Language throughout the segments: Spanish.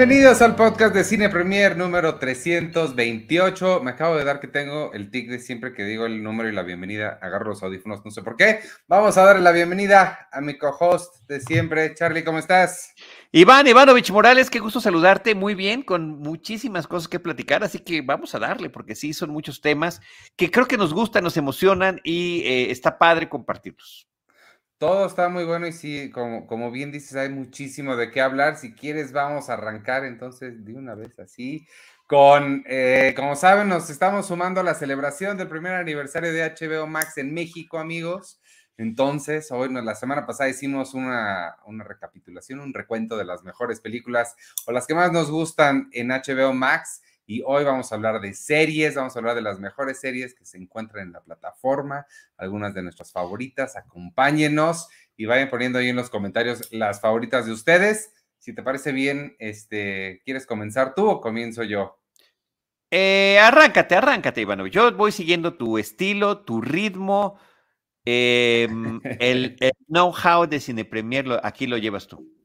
Bienvenidos al podcast de Cine Premier número 328. Me acabo de dar que tengo el tic de siempre que digo el número y la bienvenida, agarro los audífonos, no sé por qué. Vamos a darle la bienvenida a mi co-host de siempre. Charlie, ¿cómo estás? Iván Ivanovich Morales, qué gusto saludarte, muy bien, con muchísimas cosas que platicar, así que vamos a darle, porque sí, son muchos temas que creo que nos gustan, nos emocionan y eh, está padre compartirlos. Todo está muy bueno y sí, como, como bien dices, hay muchísimo de qué hablar. Si quieres, vamos a arrancar entonces de una vez así. Con, eh, como saben, nos estamos sumando a la celebración del primer aniversario de HBO Max en México, amigos. Entonces, hoy, la semana pasada hicimos una, una recapitulación, un recuento de las mejores películas o las que más nos gustan en HBO Max. Y hoy vamos a hablar de series, vamos a hablar de las mejores series que se encuentran en la plataforma, algunas de nuestras favoritas. Acompáñenos y vayan poniendo ahí en los comentarios las favoritas de ustedes. Si te parece bien, este, ¿quieres comenzar tú o comienzo yo? Eh, arráncate, arráncate, Ivano. Yo voy siguiendo tu estilo, tu ritmo, em, el, know-how de Cine aquí lo llevas tú.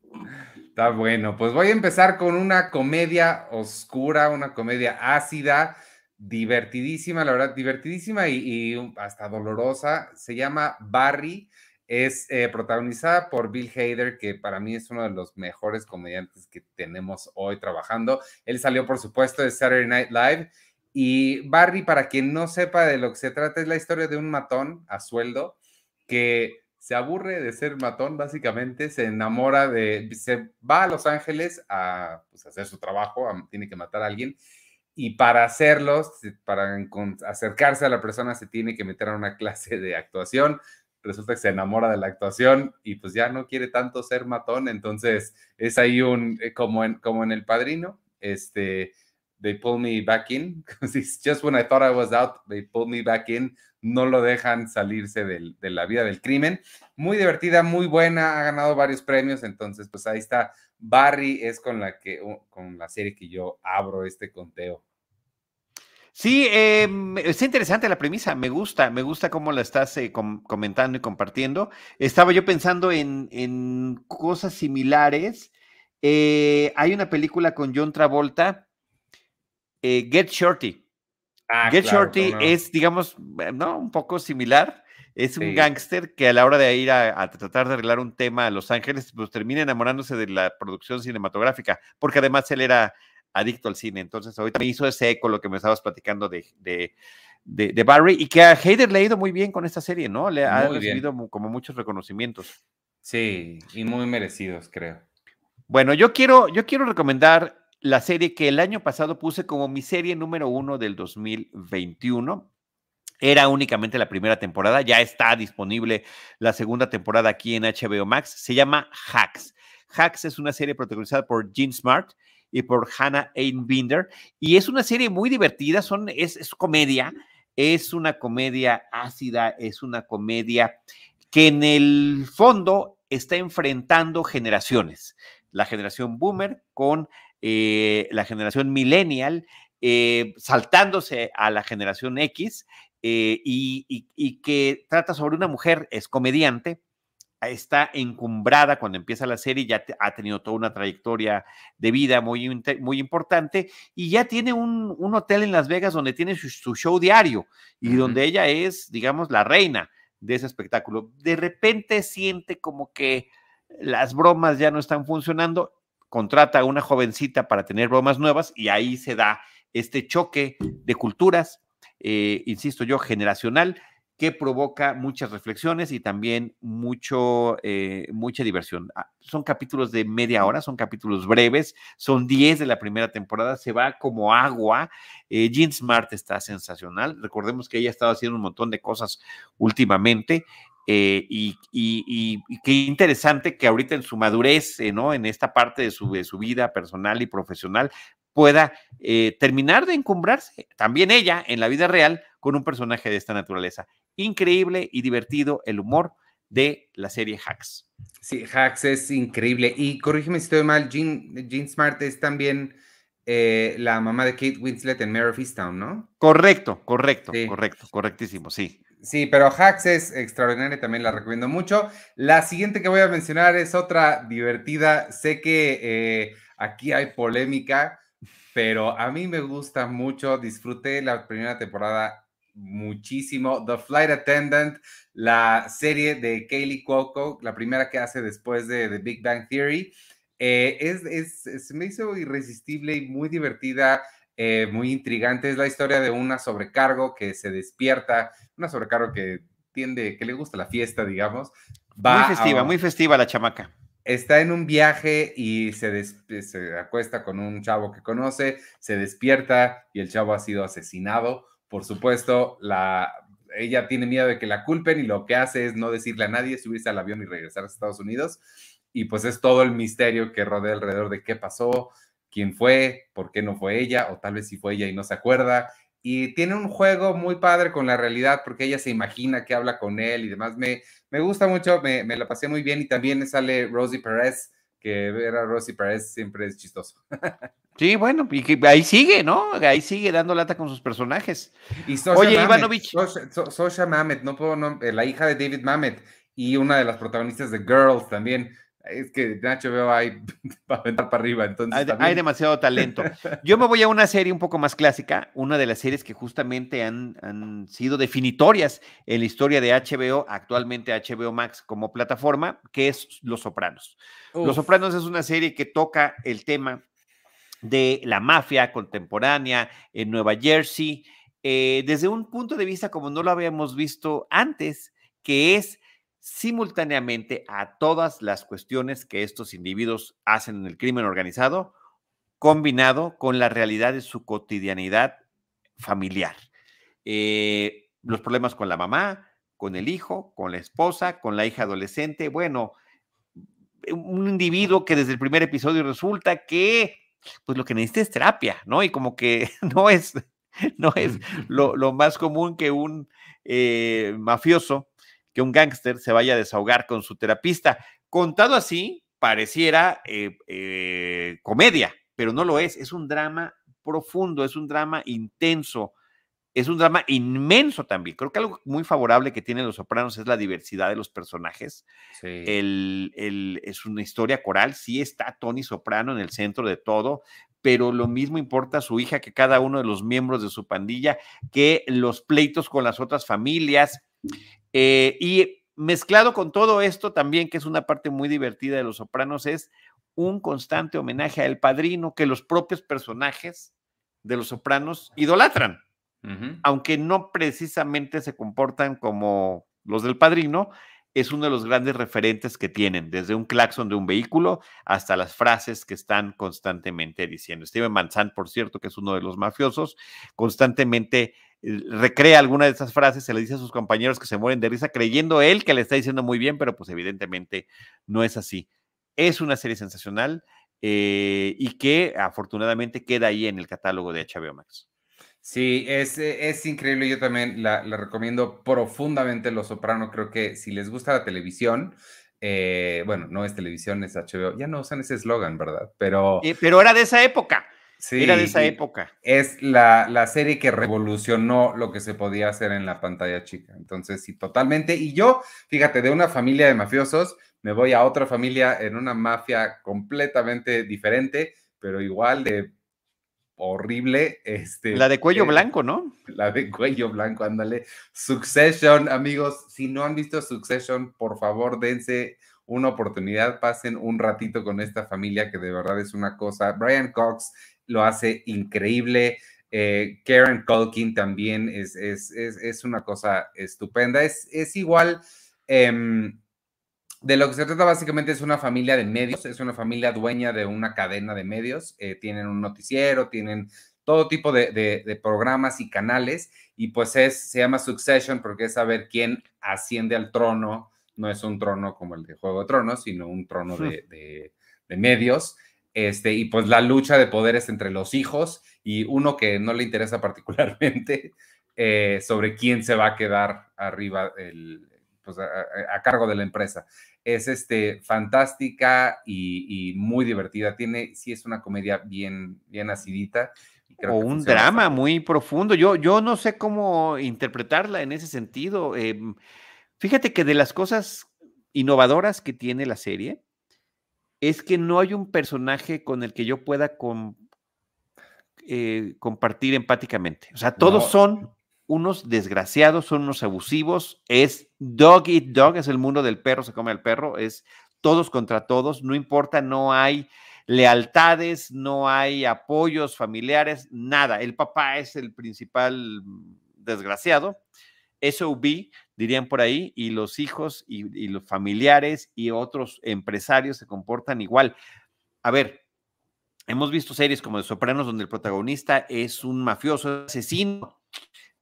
Está bueno, pues voy a empezar con una comedia oscura, una comedia ácida, divertidísima, la verdad, divertidísima y, hasta dolorosa. Se llama Barry, es eh, protagonizada por Bill Hader, que para mí es uno de los mejores comediantes que tenemos hoy trabajando. Él salió, por supuesto, de Saturday Night Live. Y Barry, para quien no sepa de lo que se trata, es la historia de un matón a sueldo que se aburre de ser matón, básicamente, se enamora de, se va a Los Ángeles a pues, hacer su trabajo, tiene que matar a alguien, y para hacerlo, para acercarse a la persona, se tiene que meter a una clase de actuación. Resulta que se enamora de la actuación y pues ya no quiere tanto ser matón, entonces es ahí un, eh, como en, como en El Padrino, este, they pull me back in, just when I thought I was out, they pull me back in, no lo dejan salirse de la vida del crimen. Muy divertida, muy buena, ha ganado varios premios, entonces pues ahí está. Barry es con la que, con la serie que yo abro este conteo. Sí, eh, está interesante la premisa, me gusta, me gusta cómo la estás eh, comentando y compartiendo. Estaba yo pensando en, cosas similares. Eh, hay una película con John Travolta, Get Shorty. Ah, Get Shorty es, digamos, eh, ¿no? Un poco similar. Es un gángster que a la hora de ir a, tratar de arreglar un tema a Los Ángeles, pues termina enamorándose de la producción cinematográfica, porque además él era adicto al cine. Entonces, ahorita me hizo ese eco lo que me estabas platicando de, de, Barry y que a Hayder le ha ido muy bien con esta serie, ¿no? Le ha recibido como muchos reconocimientos. Sí, y muy merecidos, creo. Bueno, yo quiero, yo quiero recomendar la serie que el año pasado puse como mi serie número uno del 2021. Era únicamente la primera temporada, ya está disponible la segunda temporada aquí en HBO Max. Se llama Hacks. Hacks es una serie protagonizada por Gene Smart y por Hannah Einbinder y es una serie muy divertida, son, es, es comedia, es una comedia ácida, es una comedia que en el fondo está enfrentando generaciones, la generación boomer con eh, la generación millennial, eh, saltándose a la generación X eh, y, que trata sobre una mujer, es comediante, está encumbrada cuando empieza la serie, ya ha tenido toda una trayectoria de vida muy, muy importante y ya tiene un, hotel en Las Vegas donde tiene su, show diario y donde ella es, digamos, la reina de ese espectáculo. De repente siente como que las bromas ya no están funcionando contrata a una jovencita para tener bromas nuevas y ahí se da este choque de culturas, eh, insisto yo, generacional, que provoca muchas reflexiones y también mucho, eh, mucha diversión. Ah, son capítulos de media hora, son capítulos breves, son 10 de la primera temporada, se va como agua. Eh, Jean Smart está sensacional. Recordemos que ella ha estado haciendo un montón de cosas últimamente. Eh, y, qué interesante que ahorita en su madurez, eh, ¿no? En esta parte de su, su vida personal y profesional, pueda eh, terminar de encumbrarse, también ella, en la vida real, con un personaje de esta naturaleza. Increíble y divertido el humor de la serie Hacks. Sí, Hacks es increíble. Y corrígeme si estoy mal, Jean, Smart es también la mamá de Kate Winslet en Mare of Easttown, ¿no? Correcto, correcto, correcto, correctísimo, sí. Sí, pero Hacks es extraordinaria, también la recomiendo mucho. La siguiente que voy a mencionar es otra divertida. Sé que eh, aquí hay polémica, pero a mí me gusta mucho, disfruté la primera temporada muchísimo. The Flight Attendant, la serie de Kaylee Cuoco, la primera que hace después de The Big Bang Theory, eh, es, se me hizo irresistible y muy divertida. Eh, muy intrigante. Es la historia de una sobrecargo que se despierta, una sobrecargo que tiende, que le gusta la fiesta, digamos. muy festiva, muy festiva la chamaca. Está en un viaje y se, se acuesta con un chavo que conoce, se despierta y el chavo ha sido asesinado. Por supuesto, la, ella tiene miedo de que la culpen y lo que hace es no decirle a nadie, subirse al avión y regresar a Estados Unidos. Y pues es todo el misterio que rodea alrededor de qué pasó, quién fue, por qué no fue ella, o tal vez si fue ella y no se acuerda. Y tiene un juego muy padre con la realidad porque ella se imagina que habla con él y demás. Me, me gusta mucho, me, me la pasé muy bien y también sale Rosie Perez, que ver a Rosie Perez siempre es chistoso. Sí, bueno, y que ahí sigue, ¿no? Ahí sigue dando lata con sus personajes. Y Oye, Ivanovich. Sosha, Mamet, no puedo, no, eh, la hija de David Mamet y una de las protagonistas de Girls también. Es que Nacho veo ahí para aventar para arriba. Entonces hay, demasiado talento. Yo me voy a una serie un poco más clásica, una de las series que justamente han, han sido definitorias en la historia de HBO, actualmente HBO Max como plataforma, que es Los Sopranos. Los Sopranos es una serie que toca el tema de la mafia contemporánea en Nueva Jersey, eh, desde un punto de vista como no lo habíamos visto antes, que es simultáneamente a todas las cuestiones que estos individuos hacen en el crimen organizado, combinado con la realidad de su cotidianidad familiar. Eh, los problemas con la mamá, con el hijo, con la esposa, con la hija adolescente. Bueno, un individuo que desde el primer episodio resulta que, pues lo que necesita es terapia, ¿no? Y como que no es, no es lo, más común que un eh, mafioso que un gángster se vaya a desahogar con su terapista. Contado así, pareciera eh, eh, comedia, pero no lo es. Es un drama profundo, es un drama intenso, es un drama inmenso también. Creo que algo muy favorable que tienen Los Sopranos es la diversidad de los personajes. es una historia coral, sí está Tony Soprano en el centro de todo, pero lo mismo importa a su hija que cada uno de los miembros de su pandilla, que los pleitos con las otras familias. Eh, y mezclado con todo esto también, que es una parte muy divertida de Los Sopranos, es un constante homenaje a El Padrino que los propios personajes de Los Sopranos idolatran, aunque no precisamente se comportan como los del Padrino, es uno de los grandes referentes que tienen, desde un claxon de un vehículo hasta las frases que están constantemente diciendo. Steven Manzan, por cierto, que es uno de los mafiosos, constantemente recrea alguna de esas frases, se le dice a sus compañeros que se mueren de risa, creyendo él que le está diciendo muy bien, pero pues evidentemente no es así. Es una serie sensacional eh, y que afortunadamente queda ahí en el catálogo de HBO Max. Sí, es, eh, es increíble. Yo también la, recomiendo profundamente Los Soprano. Creo que si les gusta la televisión, eh, bueno, no es televisión, es HBO. Ya no usan ese eslogan, ¿verdad? Pero. pero era de esa época. Sí, era de esa época. Es la, la, serie que revolucionó lo que se podía hacer en la pantalla chica. Entonces, sí, totalmente. Y yo, fíjate, de una familia de mafiosos, me voy a otra familia en una mafia completamente diferente, pero igual de horrible. Este, la de cuello eh, blanco, ¿no? La de cuello blanco, ándale. Succession, amigos, si no han visto Succession, por favor, dense una oportunidad, pasen un ratito con esta familia que de verdad es una cosa. Brian Cox lo hace increíble. Eh, Karen Culkin también es, es, es, una cosa estupenda. Es, es igual. Em, de lo que se trata básicamente es una familia de medios, es una familia dueña de una cadena de medios, eh, tienen un noticiero, tienen todo tipo de, programas y canales, y pues es, se llama Succession porque es saber quién asciende al trono, no es un trono como el de Juego de Tronos, sino un trono de, medios, este, y pues la lucha de poderes entre los hijos y uno que no le interesa particularmente eh, sobre quién se va a quedar arriba el, pues, a, cargo de la empresa es este, fantástica y, muy divertida. Tiene, sí es una comedia bien, bien acidita. o un drama muy profundo. Yo, yo no sé cómo interpretarla en ese sentido. Em, fíjate que de las cosas innovadoras que tiene la serie es que no hay un personaje con el que yo pueda eh, compartir empáticamente. O sea, todos son unos desgraciados, son unos abusivos, es dog eat dog, es el mundo del perro, se come al perro, es todos contra todos, no importa, no hay lealtades, no hay apoyos familiares, nada. El papá es el principal desgraciado, SOB, dirían por ahí, y los hijos y, los familiares y otros empresarios se comportan igual. A ver, hemos visto series como de Sopranos donde el protagonista es un mafioso asesino,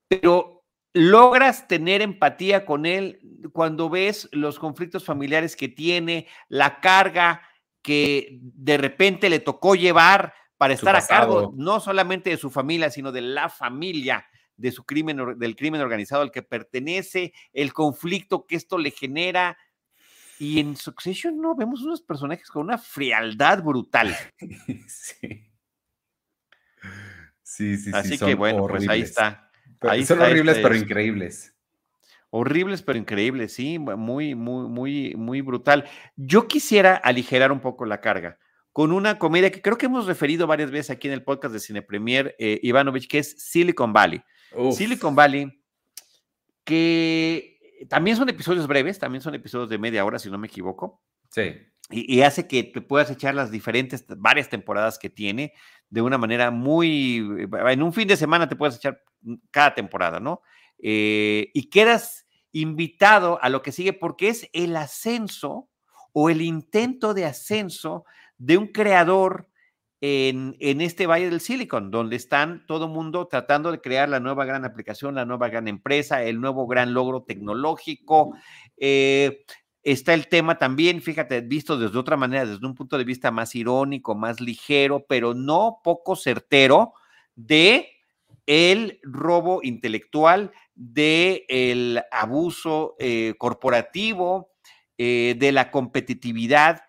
pero logras tener empatía con él cuando ves los conflictos familiares que tiene, la carga que de repente le tocó llevar para estar a cargo no solamente de su familia, sino de la familia de su crimen, del crimen organizado al que pertenece, el conflicto que esto le genera. Y en Succession no vemos unos personajes con una frialdad brutal. Sí. Sí, sí, Así que bueno, pues ahí está. son horribles, pero increíbles. Horribles, pero increíbles, sí, muy, muy, muy, muy brutal. Yo quisiera aligerar un poco la carga con una comedia que creo que hemos referido varias veces aquí en el podcast de Cine Premier, eh, Ivanovich, que es Silicon Valley. Silicon Valley, que también son episodios breves, también son episodios de media hora, si no me equivoco. Sí. Y, hace que te puedas echar las diferentes, varias temporadas que tiene de una manera muy, en un fin de semana te puedes echar cada temporada, ¿no? Eh, y quedas invitado a lo que sigue porque es el ascenso o el intento de ascenso de un creador en, este Valle del Silicon, donde están todo mundo tratando de crear la nueva gran aplicación, la nueva gran empresa, el nuevo gran logro tecnológico. Eh, está el tema también, fíjate, visto desde otra manera, desde un punto de vista más irónico, más ligero, pero no poco certero, de el robo intelectual, de el abuso eh, corporativo, eh, de la competitividad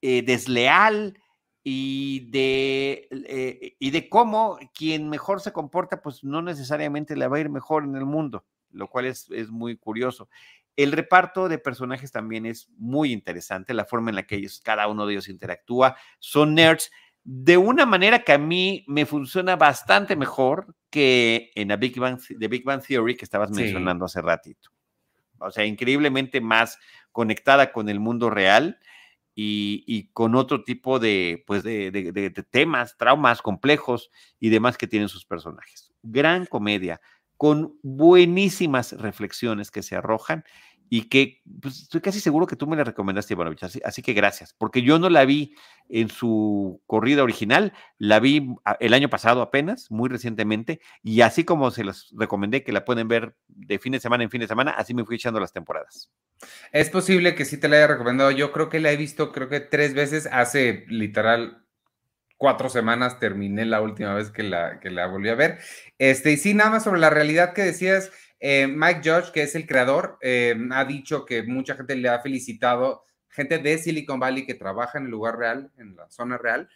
desleal, y de, eh, y de cómo quien mejor se comporta, pues no necesariamente le va a ir mejor en el mundo, lo cual es, es muy curioso. El reparto de personajes también es muy interesante, la forma en la que ellos, cada uno de ellos interactúa. Son nerds de una manera que a mí me funciona bastante mejor que en la Big Bang, The Big Bang Theory que estabas mencionando hace ratito. O sea, increíblemente más conectada con el mundo real y, con otro tipo de, pues de, temas, traumas complejos y demás que tienen sus personajes. Gran comedia, con buenísimas reflexiones que se arrojan y que pues, estoy casi seguro que tú me la recomendaste, Ivanovich, así, así, que gracias, porque yo no la vi en su corrida original, la vi el año pasado apenas, muy recientemente, y así como se las recomendé que la pueden ver de fin de semana en fin de semana, así me fui echando las temporadas. Es posible que sí te la haya recomendado, yo creo que la he visto creo que tres veces, hace literal cuatro semanas terminé la última vez que la, que la volví a ver. Este, y sí, nada más sobre la realidad que decías, eh, Mike Judge, que es el creador, eh, ha dicho que mucha gente le ha felicitado, gente de Silicon Valley que trabaja en el lugar real, en la zona real,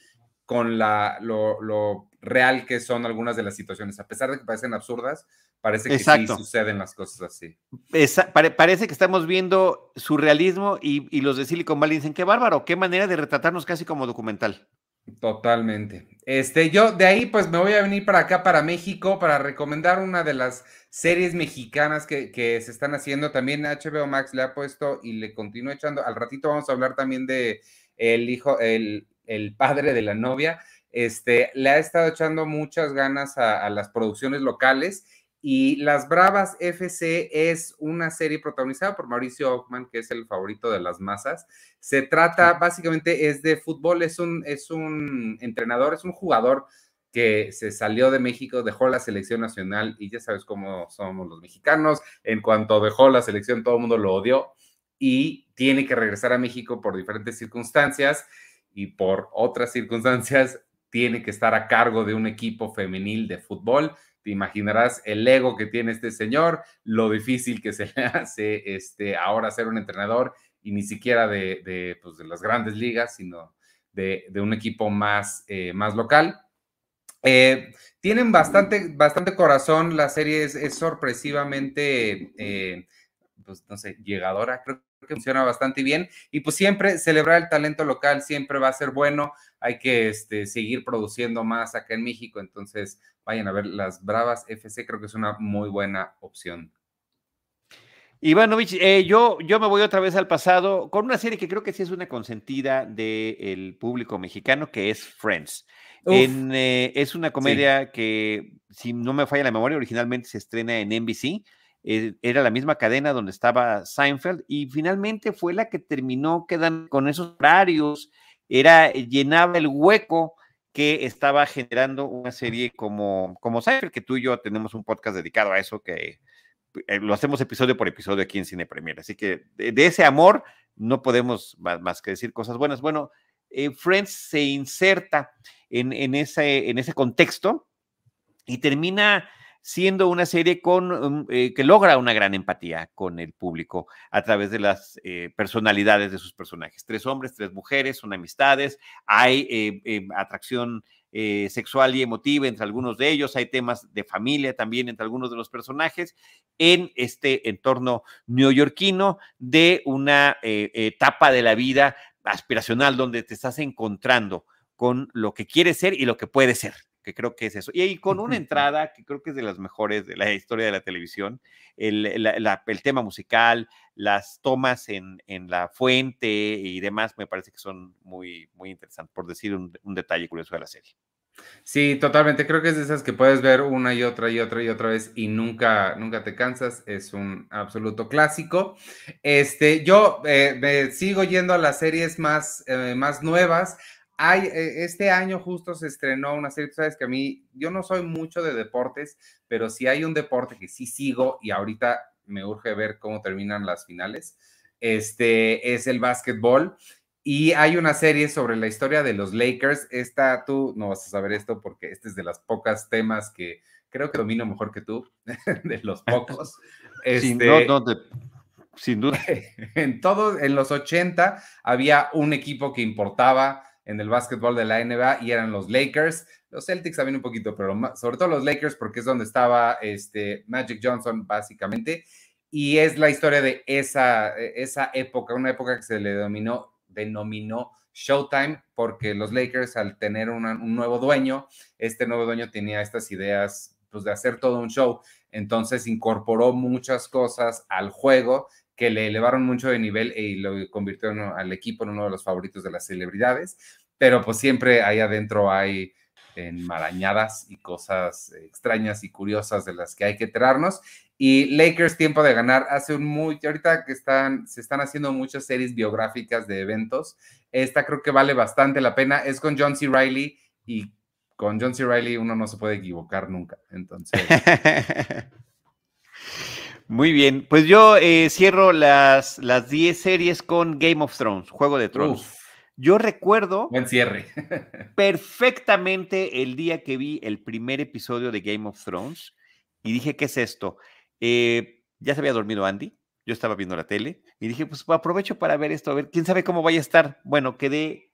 con la, lo, real que son algunas de las situaciones. A pesar de que parecen absurdas, parece que sí suceden las cosas así. parece que estamos viendo surrealismo y, y los de Silicon Valley dicen, qué bárbaro, qué manera de retratarnos casi como documental. Totalmente. Este, yo de ahí pues me voy a venir para acá, para México, para recomendar una de las series mexicanas que, se están haciendo. También HBO Max le ha puesto y le continúa echando. Al ratito vamos a hablar también de el hijo, el, padre de la novia. Este, le ha estado echando muchas ganas a, a las producciones locales y Las Bravas FC es una serie protagonizada por Mauricio Ockman, que es el favorito de las masas. Se trata, básicamente, es de fútbol, es un, es un entrenador, es un jugador que se salió de México, dejó la selección nacional y ya sabes cómo somos los mexicanos. En cuanto dejó la selección, todo el mundo lo odió y tiene que regresar a México por diferentes circunstancias y por otras circunstancias tiene que estar a cargo de un equipo femenil de fútbol imaginarás el ego que tiene este señor, lo difícil que se le hace este, ahora ser un entrenador y ni siquiera de, pues, las grandes ligas, sino de, un equipo más, eh, más local. Eh, tienen bastante, bastante corazón, la serie es, sorpresivamente, eh, pues no sé, llegadora. Creo que funciona bastante bien. Y pues siempre celebrar el talento local siempre va a ser bueno. Hay que este, seguir produciendo más acá en México. Entonces, vayan a ver las Bravas FC, creo que es una muy buena opción. Ivanovich, eh, yo, yo me voy otra vez al pasado con una serie que creo que sí es una consentida del público mexicano, que es Friends. Eh, es una comedia que, si no me falla la memoria, originalmente se estrena en NBC. Eh, era la misma cadena donde estaba Seinfeld y finalmente fue la que terminó quedando con esos horarios. Era, llenaba el hueco que estaba generando una serie como, como Seinfeld, que tú y yo tenemos un podcast dedicado a eso que eh, lo hacemos episodio por episodio aquí en Cine Premier. Así que de, ese amor no podemos más, que decir cosas buenas. Bueno, eh, Friends se inserta en, en, ese, en ese contexto y termina siendo una serie con, um, eh, que logra una gran empatía con el público a través de las personalidades de sus personajes. Tres hombres, tres mujeres, son amistades, hay atracción eh, sexual y emotiva entre algunos de ellos, hay temas de familia también entre algunos de los personajes en este entorno neoyorquino de una eh, etapa de la vida aspiracional donde te estás encontrando con lo que quieres ser y lo que puedes ser que creo que es eso. Y ahí con una entrada que creo que es de las mejores de la historia de la televisión, el, el tema musical, las tomas en, en, la fuente y demás, me parece que son muy, muy interesantes, por decir un, un detalle curioso de la serie. Sí, totalmente. Creo que es de esas que puedes ver una y otra y otra y otra vez y nunca, nunca te cansas. Es un absoluto clásico. Este, yo eh, me sigo yendo a las series más, eh, más nuevas. Hay, eh, este año justo se estrenó una serie, sabes que a mí, yo no soy mucho de deportes, pero si hay un deporte que sí sigo y ahorita me urge ver cómo terminan las finales. Este es el básquetbol. Y hay una serie sobre la historia de los Lakers. Esta, tú no vas a saber esto porque este es de las pocas temas que creo que domino mejor que tú, de los pocos. sin, este, sin duda. En todo, en los 80 había un equipo que importaba en el básquetbol de la NBA y eran los Lakers. Los Celtics también un poquito, pero sobre todo los Lakers porque es donde estaba este Magic Johnson básicamente. Y es la historia de esa, esa época, una época que se le denominó, denominó Showtime porque los Lakers al tener un nuevo dueño, este nuevo dueño tenía estas ideas pues, de hacer todo un show. Entonces incorporó muchas cosas al juego que le elevaron mucho de nivel y lo convirtieron al equipo en uno de los favoritos de las celebridades, pero pues siempre ahí adentro hay enmarañadas y cosas extrañas y curiosas de las que hay que enterarnos. Y Lakers Tiempo de Ganar hace un muy, ahorita que están, se están haciendo muchas series biográficas de eventos, esta creo que vale bastante la pena, es con John C. Riley y con John C. Riley uno no se puede equivocar nunca, entonces... Muy bien, pues yo eh, cierro las 10 series con Game of Thrones, Juego de Tronos. Yo recuerdo Buen cierre. perfectamente el día que vi el primer episodio de Game of Thrones y dije, ¿qué es esto? Eh, ya se había dormido Andy, yo estaba viendo la tele y dije, pues aprovecho para ver esto, a ver, quién sabe cómo vaya a estar. Bueno, quedé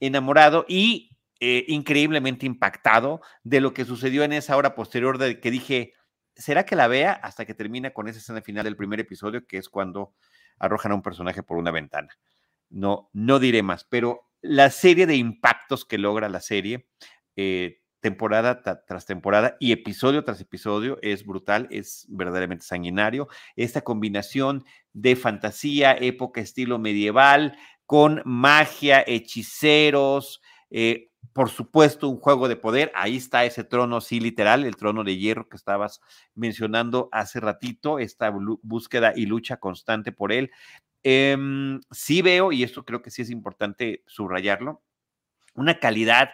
enamorado y eh, increíblemente impactado de lo que sucedió en esa hora posterior de que dije, ¿será que la vea? Hasta que termina con esa escena final del primer episodio, que es cuando arrojan a un personaje por una ventana. No, no diré más, pero la serie de impactos que logra la serie, eh, temporada tras temporada y episodio tras episodio, es brutal, es verdaderamente sanguinario. Esta combinación de fantasía, época, estilo medieval, con magia, hechiceros, eh, por supuesto, un juego de poder. Ahí está ese trono, sí, literal, el trono de hierro que estabas mencionando hace ratito, esta búsqueda y lucha constante por él. Em, sí veo, y esto creo que sí es importante subrayarlo, una calidad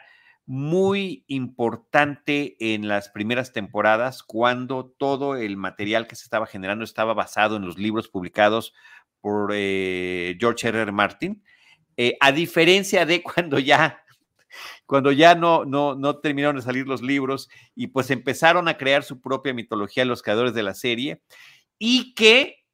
muy importante en las primeras temporadas cuando todo el material que se estaba generando estaba basado en los libros publicados por eh, George R. R. Martin, eh, a diferencia de cuando ya cuando ya no, no, no terminaron de salir los libros y pues empezaron a crear su propia mitología los creadores de la serie y que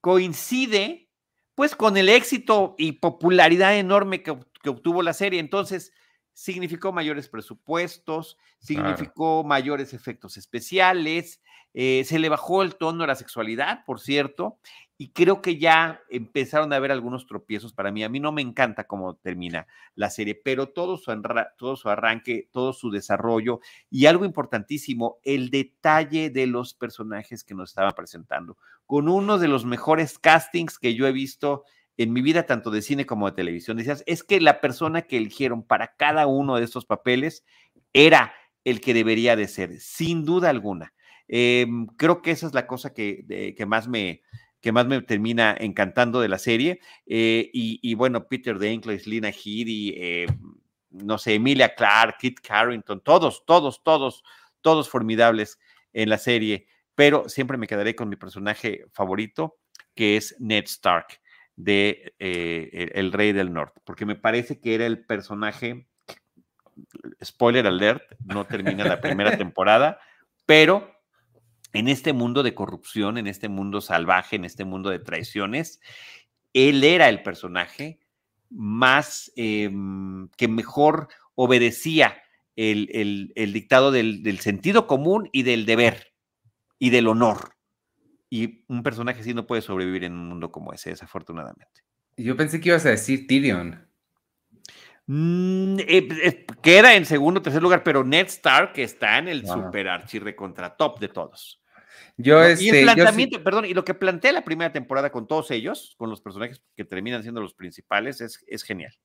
coincide pues con el éxito y popularidad enorme que, obtuvo la serie. Entonces, significó mayores presupuestos, significó mayores efectos especiales, eh, se le bajó el tono de la sexualidad, por cierto, y creo que ya empezaron a haber algunos tropiezos para mí. A mí no me encanta cómo termina la serie, pero todo su, todo su arranque, todo su desarrollo y algo importantísimo, el detalle de los personajes que nos estaban presentando, con uno de los mejores castings que yo he visto en mi vida, tanto de cine como de televisión. Decías, es que la persona que eligieron para cada uno de estos papeles era el que debería de ser, sin duda alguna. Em, creo que esa es la cosa que, que más me, que más me termina encantando de la serie. Eh, y, bueno, Peter Dinklage, Lina Headey, eh, no sé, Emilia Clark, Kit Carrington, todos, todos, todos, todos formidables en la serie. Pero siempre me quedaré con mi personaje favorito, que es Ned Stark, de eh, El Rey del Norte, porque me parece que era el personaje, spoiler alert, no termina la primera temporada, pero en este mundo de corrupción, en este mundo salvaje, en este mundo de traiciones, él era el personaje más em, que mejor obedecía el, dictado del, sentido común y del deber y del honor. Y un personaje así no puede sobrevivir en un mundo como ese, desafortunadamente. Yo pensé que ibas a decir Tyrion. Mm, eh, eh, queda en segundo o tercer lugar, pero Ned Stark está en el super archirre contra top de todos. Yo, y el este, planteamiento, perdón, y lo que plantea la primera temporada con todos ellos, con los personajes que terminan siendo los principales, es, es genial.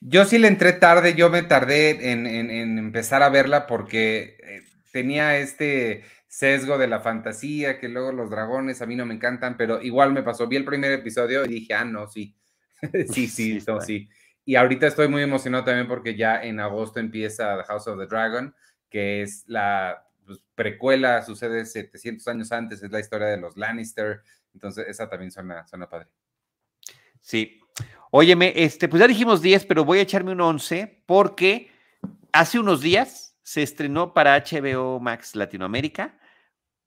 Yo sí le entré tarde, yo me tardé en, empezar a verla porque eh, tenía este sesgo de la fantasía, que luego los dragones a mí no me encantan, pero igual me pasó, vi el primer episodio y dije, ah, no, sí, sí, sí, sí, sí. Y ahorita estoy muy emocionado también porque ya en agosto empieza The House of the Dragon, que es la pues, precuela, sucede 700 años antes, es la historia de los Lannister, entonces esa también suena, suena padre. Sí. Óyeme, este, pues ya dijimos 10, pero voy a echarme un 11 porque hace unos días se estrenó para HBO Max Latinoamérica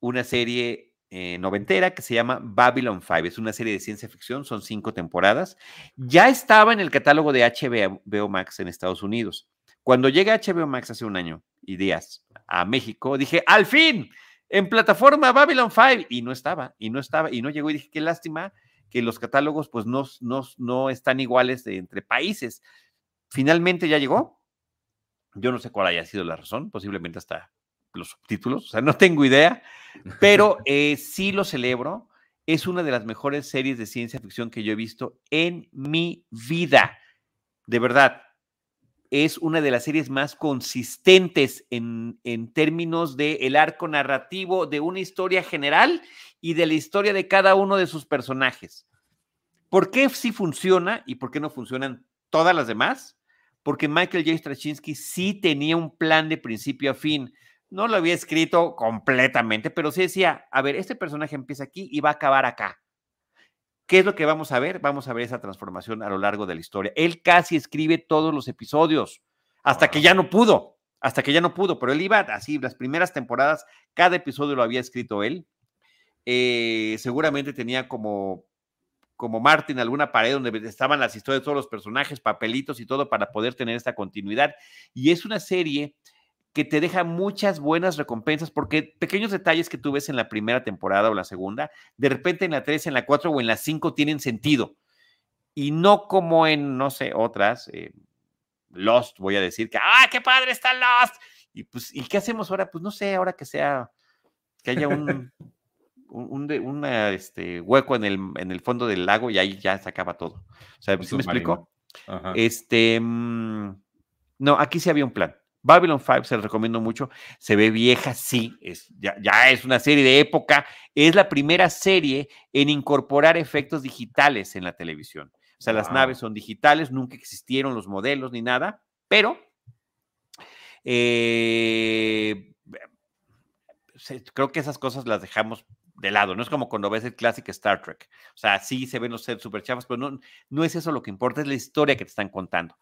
una serie eh, noventera que se llama Babylon 5. Es una serie de ciencia ficción, son cinco temporadas. Ya estaba en el catálogo de HBO Max en Estados Unidos. Cuando llega HBO Max hace un año y días a México, dije, al fin, en plataforma Babylon 5, y no estaba, y no estaba, y no llegó, y dije, qué lástima que los catálogos pues no, no, no están iguales entre países. Finalmente ya llegó. Yo no sé cuál haya sido la razón, posiblemente hasta los subtítulos, o sea, no tengo idea, pero eh, sí lo celebro. Es una de las mejores series de ciencia ficción que yo he visto en mi vida. De verdad, es una de las series más consistentes en, términos del el arco narrativo de una historia general y de la historia de cada uno de sus personajes. ¿Por qué sí funciona y por qué no funcionan todas las demás? Porque Michael J. Straczynski sí tenía un plan de principio a fin. No lo había escrito completamente, pero sí decía, a ver, este personaje empieza aquí y va a acabar acá. ¿Qué es lo que vamos a ver? Vamos a ver esa transformación a lo largo de la historia. Él casi escribe todos los episodios, hasta que ya no pudo, hasta que ya no pudo, pero él iba así, las primeras temporadas, cada episodio lo había escrito él. Eh, seguramente tenía como, como Martin alguna pared donde estaban las historias de todos los personajes, papelitos y todo para poder tener esta continuidad. Y es una serie que te deja muchas buenas recompensas, porque pequeños detalles que tú ves en la primera temporada o la segunda, de repente en la 3, en la 4 o en la 5 tienen sentido. Y no como en, no sé, otras, eh, Lost, voy a decir que, ¡ah, qué padre está Lost! Y pues, ¿y qué hacemos ahora? Pues no sé, ahora que sea, que haya un, un, este, hueco en el, en el fondo del lago y ahí ya se acaba todo. O sea, ¿sí me explico? Este, mm, no, aquí sí había un plan. Babylon 5 se lo recomiendo mucho. Se ve vieja, sí, es, ya, ya, es una serie de época. Es la primera serie en incorporar efectos digitales en la televisión. O sea, las naves son digitales, nunca existieron los modelos ni nada, pero eh, creo que esas cosas las dejamos de lado. No es como cuando ves el clásico Star Trek. O sea, sí se ven los sets super chavos, pero no, no es eso lo que importa, es la historia que te están contando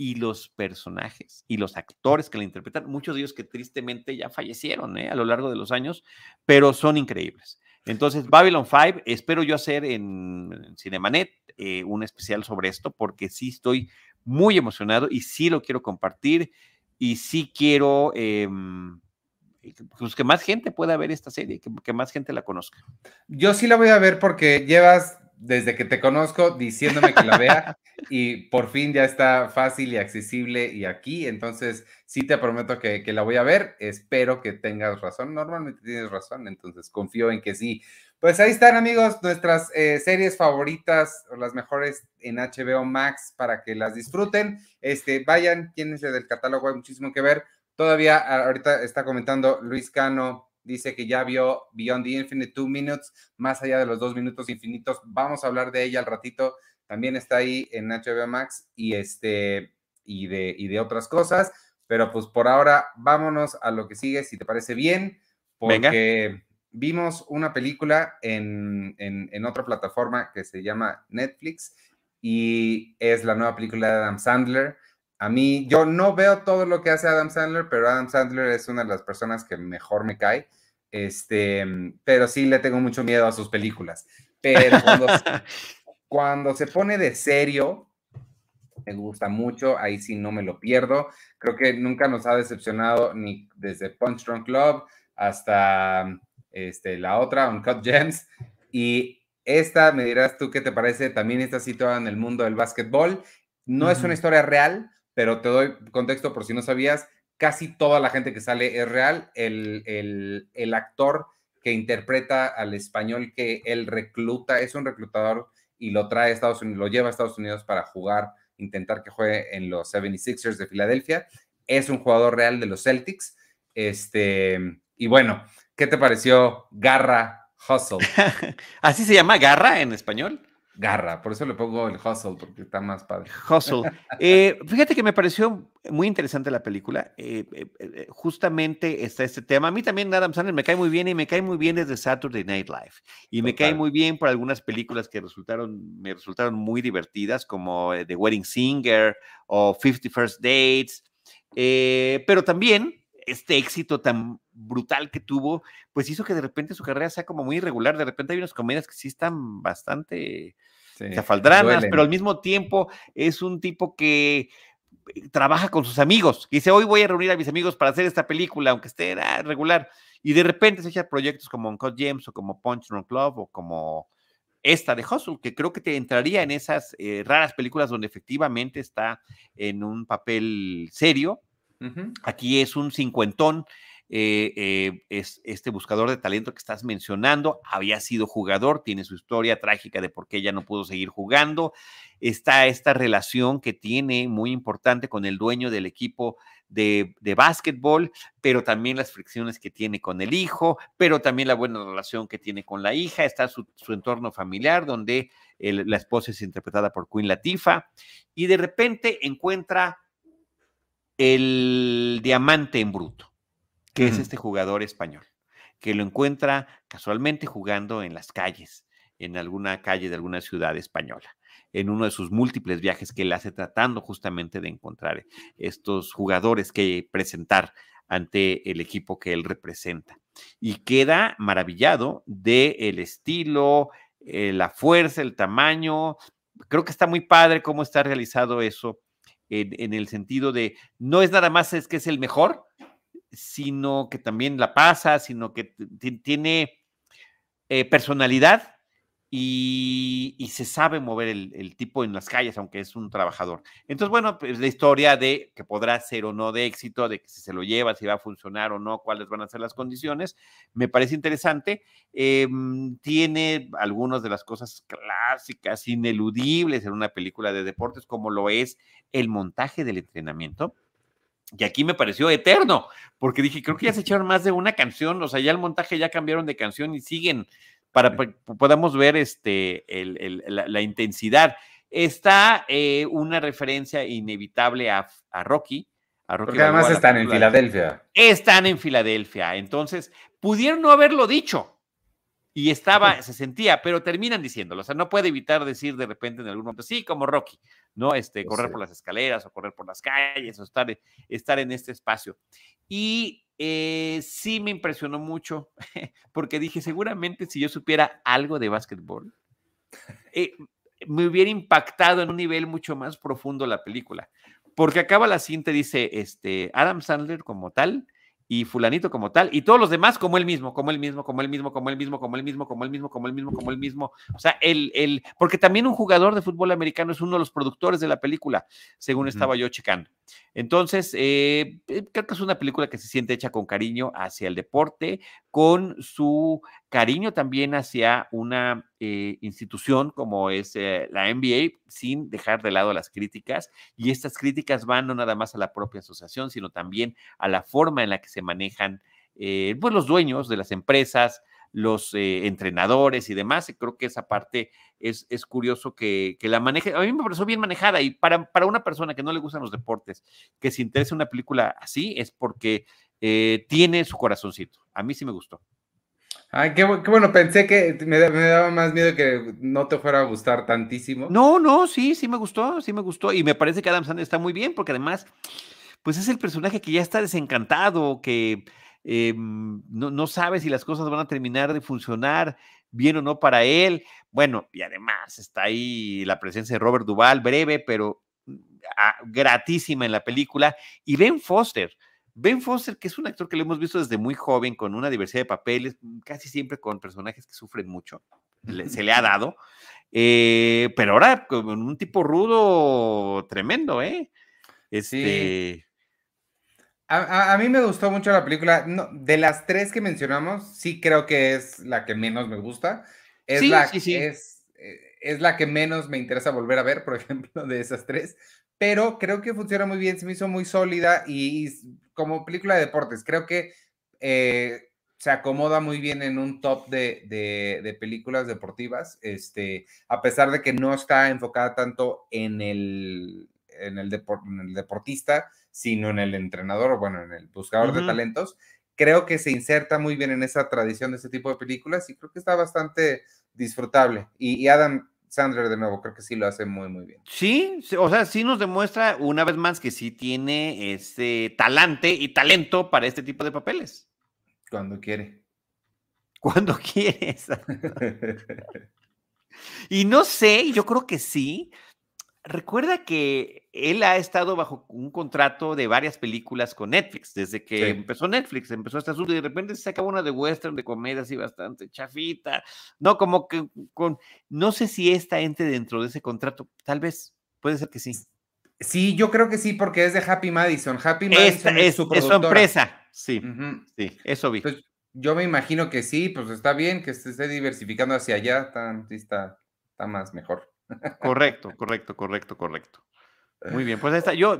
y los personajes y los actores que la interpretan, muchos de ellos que tristemente ya fallecieron ¿eh? a lo largo de los años, pero son increíbles. Entonces, Babylon 5, espero yo hacer en, Cinemanet eh, un especial sobre esto, porque sí estoy muy emocionado y sí lo quiero compartir y sí quiero em, pues que más gente pueda ver esta serie, que, que más gente la conozca. Yo sí la voy a ver porque llevas desde que te conozco diciéndome que la vea y por fin ya está fácil y accesible y aquí, entonces sí te prometo que, la voy a ver, espero que tengas razón, normalmente tienes razón, entonces confío en que sí. Pues ahí están amigos nuestras eh, series favoritas o las mejores en HBO Max para que las disfruten, este, vayan, es del catálogo, hay muchísimo que ver, todavía ahorita está comentando Luis Cano, dice que ya vio Beyond the Infinite Two Minutes, más allá de los dos minutos infinitos. Vamos a hablar de ella al ratito. También está ahí en HBO Max y este y de, y de otras cosas. Pero pues por ahora vámonos a lo que sigue, si te parece bien, porque vimos una película en, en otra plataforma que se llama Netflix y es la nueva película de Adam Sandler a mí, yo no veo todo lo que hace Adam Sandler, pero Adam Sandler es una de las personas que mejor me cae. Este, pero sí le tengo mucho miedo a sus películas. Pero cuando, se pone de serio, me gusta mucho, ahí sí no me lo pierdo. Creo que nunca nos ha decepcionado ni desde Punch Drunk Club hasta este, la otra, Uncut Gems. Y esta, me dirás tú qué te parece, también está situada en el mundo del básquetbol. No es una historia real, pero te doy contexto por si no sabías, casi toda la gente que sale es real. El, el, actor que interpreta al español que él recluta es un reclutador y lo trae a Estados Unidos, lo lleva a Estados Unidos para jugar, intentar que juegue en los 76ers de Filadelfia. Es un jugador real de los Celtics. Este, y bueno, ¿qué te pareció Garra Hustle? ¿Así se llama Garra en español? Garra, por eso le pongo el hustle, porque está más padre. Hustle. Eh, fíjate que me pareció muy interesante la película. Eh, eh, justamente está este tema. A mí también Adam Sandler me cae muy bien y me cae muy bien desde Saturday Night Live. Y me cae muy bien por algunas películas que resultaron, me resultaron muy divertidas, como The Wedding Singer o Fifty First Dates. pero también este éxito tan brutal que tuvo, pues hizo que de repente su carrera sea como muy irregular. De repente hay unas comedias que sí están bastante sí, pero al mismo tiempo es un tipo que eh, trabaja con sus amigos. Y dice, hoy voy a reunir a mis amigos para hacer esta película, aunque esté regular. Y de repente se echa proyectos como Uncut James o como Punch Drunk Club o como esta de Hustle, que creo que te entraría en esas eh, raras películas donde efectivamente está en un papel serio. Aquí es un cincuentón eh, eh, es este buscador de talento que estás mencionando, había sido jugador, tiene su historia trágica de por qué ya no pudo seguir jugando. Está esta relación que tiene muy importante con el dueño del equipo de, de básquetbol, pero también las fricciones que tiene con el hijo, pero también la buena relación que tiene con la hija. Está su, entorno familiar, donde la esposa es interpretada por Queen Latifah, y de repente encuentra el diamante en bruto que es este jugador español, que lo encuentra casualmente jugando en las calles, en alguna calle de alguna ciudad española, en uno de sus múltiples viajes que él hace tratando justamente de encontrar estos jugadores que presentar ante el equipo que él representa. Y queda maravillado del el estilo, eh, la fuerza, el tamaño. Creo que está muy padre cómo está realizado eso en, en, el sentido de no es nada más es que es el mejor, sino que también la pasa, sino que tiene eh, personalidad y, se sabe mover el, tipo en las calles, aunque es un trabajador. Entonces, bueno, pues la historia de que podrá ser o no de éxito, de que si se lo lleva, si va a funcionar o no, cuáles van a ser las condiciones, me parece interesante. Em, tiene algunas de las cosas clásicas, ineludibles en una película de deportes, como lo es el montaje del entrenamiento y aquí me pareció eterno, porque dije, creo que ya se echaron más de una canción, o sea, ya el montaje ya cambiaron de canción y siguen para que podamos ver este, la, intensidad. Está eh, una referencia inevitable a, Rocky. A Rocky porque además están en Filadelfia. Están en Filadelfia, entonces pudieron no haberlo dicho, y estaba, se sentía, pero terminan diciéndolo. O sea, no puede evitar decir de repente en algún momento, sí, como Rocky, ¿no? Este, pues correr por las escaleras o correr por las calles o estar, estar en este espacio. Y eh, sí me impresionó mucho porque dije, seguramente si yo supiera algo de básquetbol, eh, me hubiera impactado en un nivel mucho más profundo la película. Porque acaba la cinta, dice, este, Adam Sandler como tal, y fulanito como tal, y todos los demás como él mismo, como él mismo, como él mismo, como él mismo, como él mismo, como él mismo, como él mismo, como él mismo. O sea, el, el, porque también un jugador de fútbol americano es uno de los productores de la película, según estaba yo checando. Entonces, eh, eh, creo que es una película que se siente hecha con cariño hacia el deporte, con su cariño también hacia una eh, institución como es la NBA, sin dejar de lado las críticas. Y estas críticas van no nada más a la propia asociación, sino también a la forma en la que se manejan pues los dueños de las empresas, los entrenadores y demás. creo que esa parte es, es curioso que, que, la maneje. A mí me pareció bien manejada y para, para una persona que no le gustan los deportes, que se interese en una película así, es porque eh, tiene su corazoncito. A mí sí me gustó. Ay, qué, bueno, pensé que me, daba más miedo que no te fuera a gustar tantísimo. No, no, sí, sí me gustó, sí me gustó. Y me parece que Adam Sandler está muy bien, porque además, pues es el personaje que ya está desencantado, que em, no, no sabe si las cosas van a terminar de funcionar bien o no para él. Bueno, y además está ahí la presencia de Robert Duvall, breve, pero mm, ah, gratísima en la película. Y Ben Foster. Ben Foster, que es un actor que lo hemos visto desde muy joven, con una diversidad de papeles, mm, casi siempre con personajes que sufren mucho, se le ha dado, eh, pero ahora con un tipo rudo tremendo, ¿eh? Este, a, mí me gustó mucho la película. de las tres que mencionamos, sí creo que es la que menos me gusta. Es, la, Es, eh, es la que menos me interesa volver a ver, por ejemplo, de esas tres. Pero creo que funciona muy bien, se me hizo muy sólida y, como película de deportes, creo que eh, se acomoda muy bien en un top de, de, películas deportivas, este, a pesar de que no está enfocada tanto en el, en el, en el deportista, sino en el entrenador, o bueno, en el buscador de talentos. Creo que se inserta muy bien en esa tradición de ese tipo de películas y creo que está bastante disfrutable. Y, Adam Sandler, de nuevo, creo que sí lo hace muy, muy bien. Sí, o sea, sí nos demuestra una vez más que sí tiene ese talante y talento para este tipo de papeles. Cuando quiere. Cuando quieres. y no sé, yo creo que sí, Recuerda que él ha estado bajo un contrato de varias películas con Netflix, desde que empezó Netflix, empezó este asunto y de repente se acabó una de western, de comedia así bastante chafita, no, como que con, no sé si esta entre dentro de ese contrato, tal vez, puede ser que sí. Sí, yo creo que sí, porque es de Happy Madison. Happy Madison es, su, empresa, sí, sí, eso vi. yo me imagino que sí, pues está bien que se esté diversificando hacia allá, está, está, está más mejor. Correcto, correcto, correcto, correcto. Muy bien, pues esta, yo,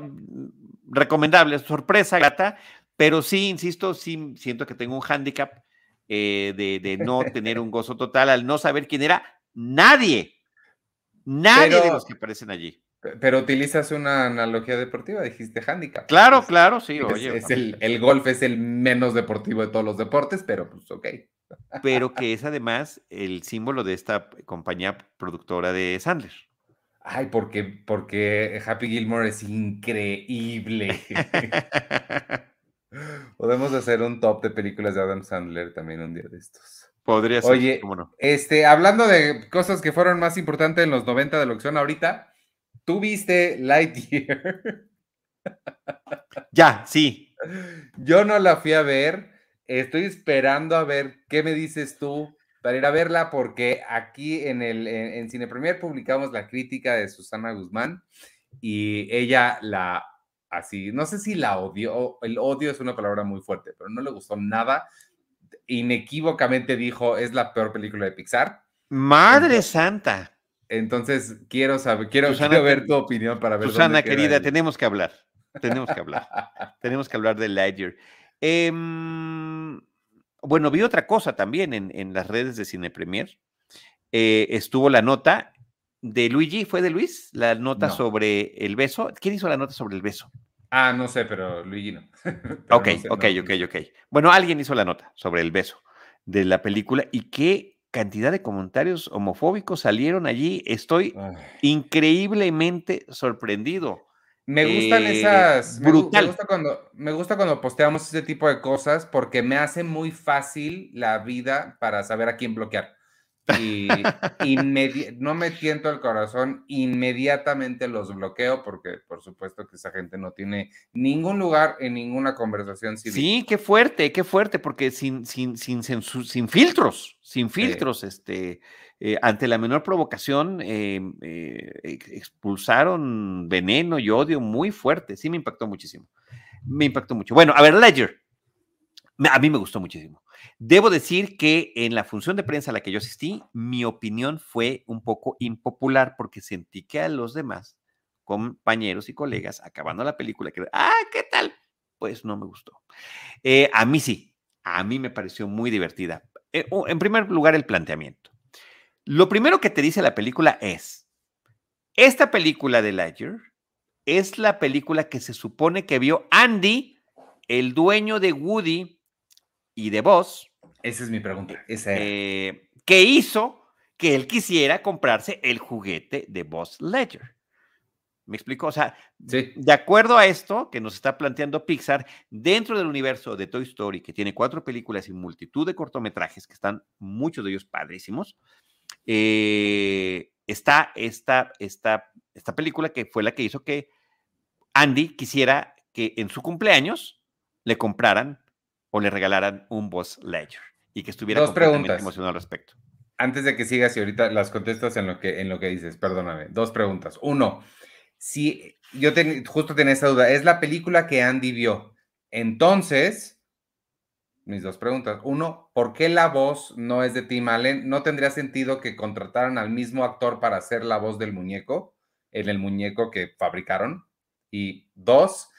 recomendable, sorpresa grata, pero sí, insisto, sí siento que tengo un hándicap eh, de, no tener un gozo total al no saber quién era nadie, nadie de los que aparecen allí. Pero utilizas una analogía deportiva, dijiste handicap. Claro, claro, sí, oye. Es el, el, golf es el menos deportivo de todos los deportes, pero pues ok pero que es además el símbolo de esta compañía productora de Sandler. Ay, porque, porque Happy Gilmore es increíble. Podemos hacer un top de películas de Adam Sandler también un día de estos. Podría ser. Oye, este, hablando de cosas que fueron más importantes en los 90 de lo que son ahorita, ¿tú viste Lightyear? ya, sí. Yo no la fui a ver Estoy esperando a ver qué me dices tú para ir a verla, porque aquí en el en, Cine Premier publicamos la crítica de Susana Guzmán y ella la así, no sé si la odió, el odio es una palabra muy fuerte, pero no le gustó nada. Inequívocamente dijo, es la peor película de Pixar. Madre santa. Entonces, quiero saber, quiero, ver tu opinión para ver. Susana, querida, tenemos que hablar. Tenemos que hablar. tenemos que hablar de Lightyear. Em, bueno, vi otra cosa también en, las redes de Cine Premier. Eh, estuvo la nota de Luigi, ¿fue de Luis? La nota sobre el beso. ¿Quién hizo la nota sobre el beso? Ah, no sé, pero Luigi no. ok, ok, ok, ok. Bueno, alguien hizo la nota sobre el beso de la película y qué cantidad de comentarios homofóbicos salieron allí. Estoy increíblemente sorprendido. Me gustan eh, esas. Me, gusta cuando, me gusta cuando posteamos ese tipo de cosas porque me hace muy fácil la vida para saber a quién bloquear. y no me tiento el corazón, inmediatamente los bloqueo porque por supuesto que esa gente no tiene ningún lugar en ninguna conversación civil. Sí, qué fuerte, qué fuerte, porque sin, sin, sin, sin filtros, sin filtros, este, eh, ante la menor provocación, em, eh, expulsaron veneno y odio muy fuerte. Sí, me impactó muchísimo. Me impactó mucho. Bueno, a ver, Ledger. A mí me gustó muchísimo. Debo decir que en la función de prensa a la que yo asistí, mi opinión fue un poco impopular porque sentí que a los demás compañeros y colegas acabando la película, que, ah, ¿qué tal? Pues no me gustó. Eh, a mí sí, a mí me pareció muy divertida. En primer lugar, el planteamiento. Lo primero que te dice la película es, esta película de Ledger es la película que se supone que vio Andy, el dueño de Woody y de vos. Esa es mi pregunta. Eh, que hizo que él quisiera comprarse el juguete de Boss Ledger. ¿Me explico? O sea, de acuerdo a esto que nos está planteando Pixar, dentro del universo de Toy Story, que tiene cuatro películas y multitud de cortometrajes, que están muchos de ellos padrísimos, eh, está esta, esta, esta película que fue la que hizo que Andy quisiera que en su cumpleaños le compraran o le regalaran un Boss Ledger y que estuviera Dos completamente emocionado al respecto. Antes de que sigas y ahorita las contestas en lo que, en lo que dices, perdóname. Dos preguntas. Uno, si yo justo tenía esa duda, es la película que Andy vio. Entonces, mis dos preguntas. Uno, ¿por qué la voz no es de Tim Allen? ¿No tendría sentido que contrataran al mismo actor para hacer la voz del muñeco, en el muñeco que fabricaron? Y dos,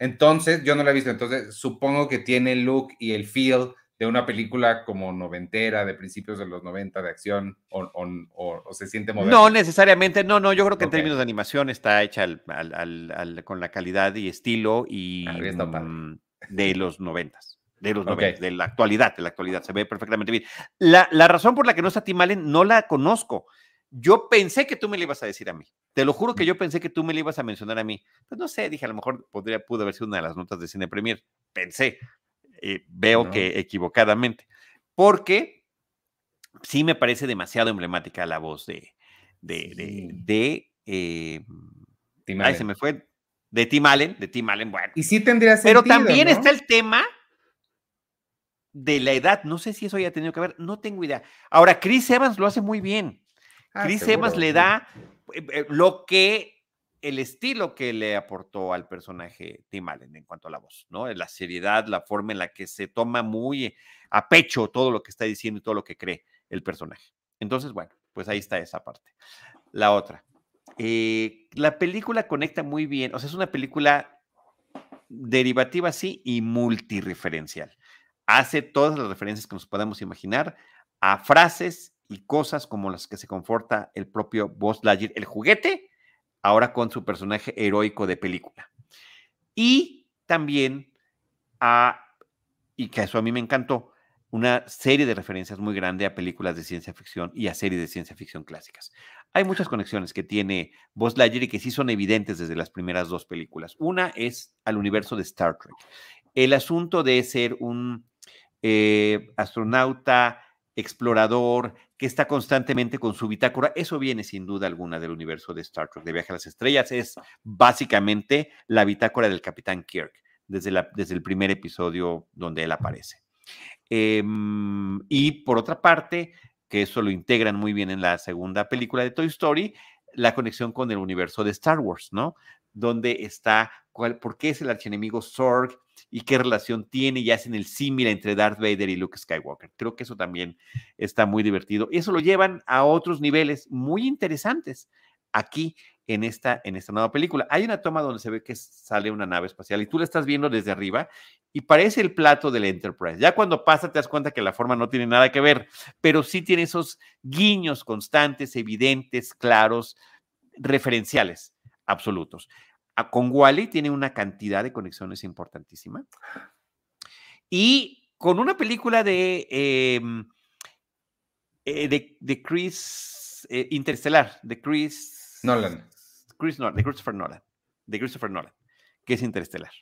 entonces, yo no la he visto, entonces supongo que tiene el look y el feel de una película como noventera, de principios de los 90, de acción, o, se siente moderna. No, necesariamente, no, no, yo creo que en términos de animación está hecha con la calidad y estilo y ah, mm, de los noventas. De los de la actualidad, de la actualidad, se ve perfectamente bien. La, la razón por la que no está Tim Allen no la conozco. Yo pensé que tú me lo ibas a decir a mí. Te lo juro que yo pensé que tú me lo ibas a mencionar a mí. Pues no sé, dije, a lo mejor podría, pudo haber sido una de las notas de Cine Premier. Pensé. Eh, veo que equivocadamente. Porque sí me parece demasiado emblemática la voz de. de. de. de eh, Tim se me fue. De Tim Allen, de Tim Allen, bueno. Y sí tendría sentido. Pero también está el tema de la edad. No sé si eso haya tenido que ver, no tengo idea. Ahora, Chris Evans lo hace muy bien. Ah, Chris Evans le da eh, eh, lo que el estilo que le aportó al personaje Tim Allen en cuanto a la voz, ¿no? La seriedad, la forma en la que se toma muy a pecho todo lo que está diciendo y todo lo que cree el personaje. Entonces, bueno, pues ahí está esa parte. La otra. Eh, la película conecta muy bien, o sea, es una película derivativa, sí, y multireferencial. Hace todas las referencias que nos podamos imaginar a frases y cosas como las que se conforta el propio Boss Lightyear, el juguete, ahora con su personaje heroico de película. Y también a, y que eso a mí me encantó, una serie de referencias muy grande a películas de ciencia ficción y a series de ciencia ficción clásicas. Hay muchas conexiones que tiene Buzz Lightyear y que sí son evidentes desde las primeras dos películas. Una es al universo de Star Trek. El asunto de ser un eh, astronauta, explorador, que está constantemente con su bitácora. Eso viene sin duda alguna del universo de Star Trek, de Viaje a las Estrellas. Es básicamente la bitácora del Capitán Kirk, desde, la, desde el primer episodio donde él aparece. Em, y por otra parte, que eso lo integran muy bien en la segunda película de Toy Story, la conexión con el universo de Star Wars, ¿no? Donde está, cuál, por qué es el archienemigo Zorg, y qué relación tiene y hacen el símil entre Darth Vader y Luke Skywalker. Creo que eso también está muy divertido. Y eso lo llevan a otros niveles muy interesantes aquí en esta, en esta nueva película. Hay una toma donde se ve que sale una nave espacial y tú la estás viendo desde arriba y parece el plato del Enterprise. Ya cuando pasa te das cuenta que la forma no tiene nada que ver, pero sí tiene esos guiños constantes, evidentes, claros, referenciales, absolutos con Wally tiene una cantidad de conexiones importantísima. Y con una película de, em, eh, de, Chris eh, Interstellar, de Chris Nolan. Chris de Christopher Nolan, de Christopher Nolan, que es Interstellar.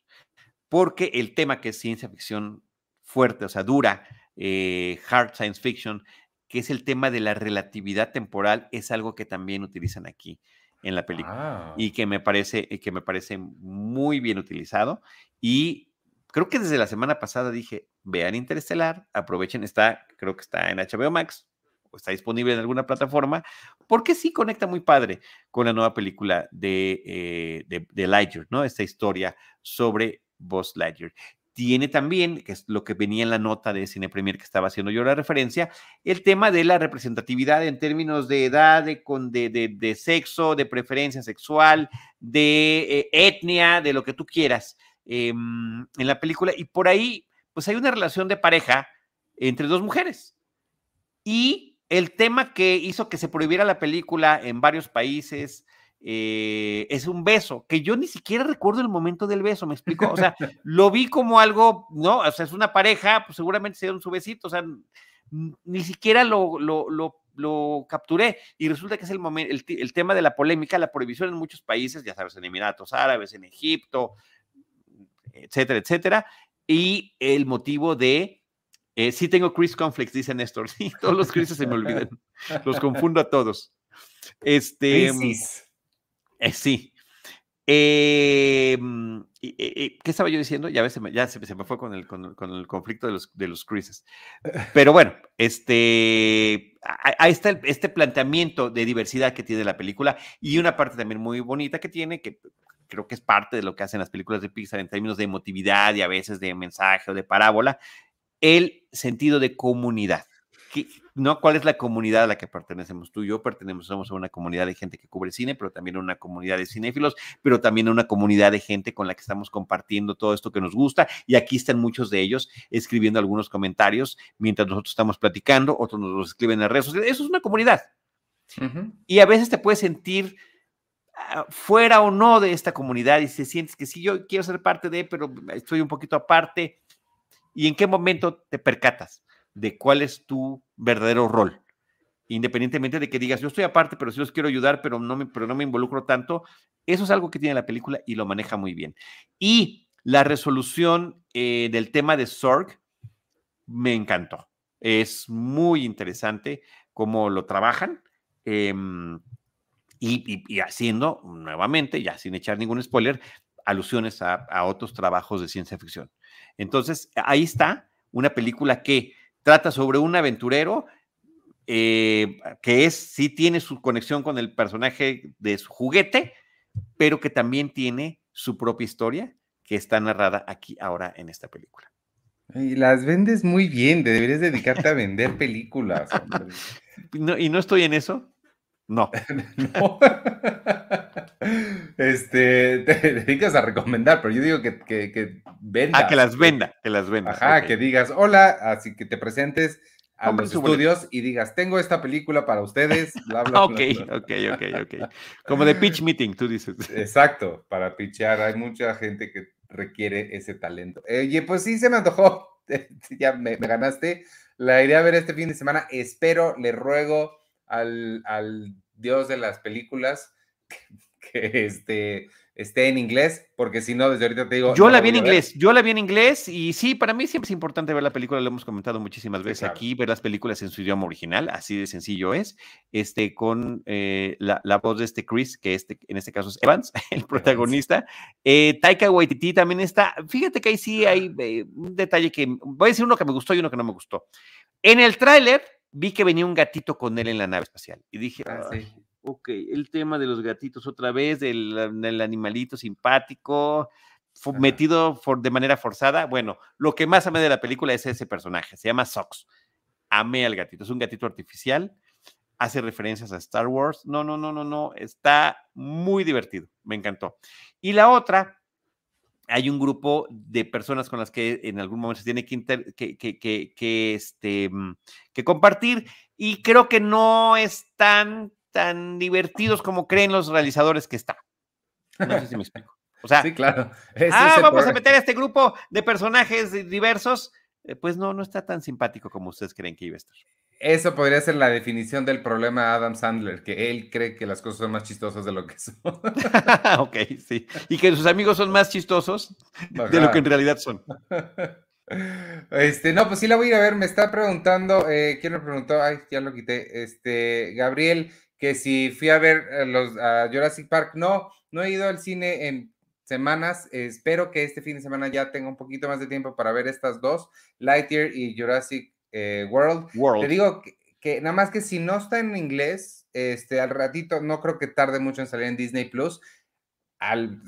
Porque el tema que es ciencia ficción fuerte, o sea, dura, eh, hard science fiction, que es el tema de la relatividad temporal, es algo que también utilizan aquí en la película y que me parece que me parece muy bien utilizado y creo que desde la semana pasada dije, vean Interestelar, aprovechen, está, creo que está en HBO Max, o está disponible en alguna plataforma, porque sí conecta muy padre con la nueva película de, eh, de, de ¿no? Esta historia sobre Buzz Lightyear. Tiene también, que es lo que venía en la nota de Cine Premier que estaba haciendo yo la referencia, el tema de la representatividad en términos de edad, de, de, de sexo, de preferencia sexual, de eh, etnia, de lo que tú quieras em, en la película. Y por ahí, pues hay una relación de pareja entre dos mujeres. Y el tema que hizo que se prohibiera la película en varios países eh, es un beso, que yo ni siquiera recuerdo el momento del beso, me explico. O sea, lo vi como algo, ¿no? O sea, es una pareja, pues seguramente se dieron su besito, o sea, ni siquiera lo, lo, lo, capturé. Y resulta que es el, momento, el, tema de la polémica, la prohibición en muchos países, ya sabes, en Emiratos Árabes, en Egipto, etcétera, etcétera. Y el motivo de eh, sí tengo Chris Conflicts, dice Néstor. Sí, todos los Chris se me olvidan. Los confundo a todos. Este. Mm, eh, sí. Em, ¿Qué estaba yo diciendo? Ya, ves, se me, ya se, me fue con el, con, el, conflicto de los, de los Chrises. Pero bueno, este, ahí está este planteamiento de diversidad que tiene la película y una parte también muy bonita que tiene, que creo que es parte de lo que hacen las películas de Pixar en términos de emotividad y a veces de mensaje o de parábola, el sentido de comunidad. ¿No? ¿Cuál es la comunidad a la que pertenecemos? Tú y yo pertenecemos a una comunidad de gente que cubre cine, pero también a una comunidad de cinéfilos, pero también a una comunidad de gente con la que estamos compartiendo todo esto que nos gusta. Y aquí están muchos de ellos escribiendo algunos comentarios mientras nosotros estamos platicando, otros nos los escriben en las redes sociales. Eso es una comunidad. Y a veces te puedes sentir ah, fuera o no de esta comunidad y se sientes que sí, yo quiero ser parte de, pero estoy un poquito aparte ¿Y en qué momento te percatas de cuál es tu verdadero rol? Independientemente de que digas, yo estoy aparte, pero sí los quiero ayudar, pero no me, pero no me involucro tanto. Eso es algo que tiene la película y lo maneja muy bien. Y la resolución eh, del tema de Sorg me encantó. Es muy interesante cómo lo trabajan. Em, y, haciendo nuevamente, ya sin echar ningún spoiler, alusiones a, otros trabajos de ciencia ficción. Entonces, ahí está una película que trata sobre un aventurero eh, que es, sí tiene su conexión con el personaje de su juguete, pero que también tiene su propia historia que está narrada aquí ahora en esta película. Y las vendes muy bien, deberías dedicarte a vender películas. ¿Y no estoy en eso? No. no. Este, te dedicas a recomendar, pero yo digo que, que, que venda. Ah, que las venda, que las venda. Ajá, que digas, hola, así que te presentes a los estudios y digas, tengo esta película para ustedes, bla, bla, ok, ok, ok, ok. Como de pitch meeting, tú dices. Exacto, para pitchar. Hay mucha gente que requiere ese talento. Oye, pues sí, se me antojó. ya me, ganaste. La idea a ver este fin de semana. Espero, le ruego al, al dios de las películas que este, esté en inglés, porque si no, desde ahorita te digo. Yo la vi en inglés, yo la vi en inglés y sí, para mí siempre es importante ver la película, lo hemos comentado muchísimas veces aquí, ver las películas en su idioma original, así de sencillo es, este, con eh, la, voz de este Chris, que este, en este caso es Evans, el protagonista. Eh, Taika Waititi también está, fíjate que ahí sí hay eh, un detalle que, voy a decir uno que me gustó y uno que no me gustó. En el tráiler vi que venía un gatito con él en la nave espacial y dije, ah, ok, el tema de los gatitos otra vez, del, animalito simpático, metido de manera forzada. Bueno, lo que más amé de la película es ese personaje, se llama Sox. Amé al gatito, es un gatito artificial, hace referencias a Star Wars. No, no, no, no, no, está muy divertido, me encantó. Y la otra, hay un grupo de personas con las que en algún momento se tiene que, que, que, este, mm, que compartir y creo que no es tan tan divertidos como creen los realizadores que está. No sé si me explico. O sea, sí, claro. ah, vamos a meter a este grupo de personajes diversos. Eh, pues no, no está tan simpático como ustedes creen que iba a estar. Eso podría ser la definición del problema de Adam Sandler, que él cree que las cosas son más chistosas de lo que son. ok, sí. Y que sus amigos son más chistosos de lo que en realidad son. Este, no, pues sí la voy a ir a ver. Me está preguntando, eh, ¿quién me preguntó? Ay, ya lo quité. Este, Gabriel, que si fui a ver a los a Jurassic Park. No, no he ido al cine en semanas. espero que este fin de semana ya tenga un poquito más de tiempo para ver estas dos, Lightyear y Jurassic eh, World. Te digo que, nada más que si no está en inglés, este, al ratito no creo que tarde mucho en salir en Disney Plus. Al,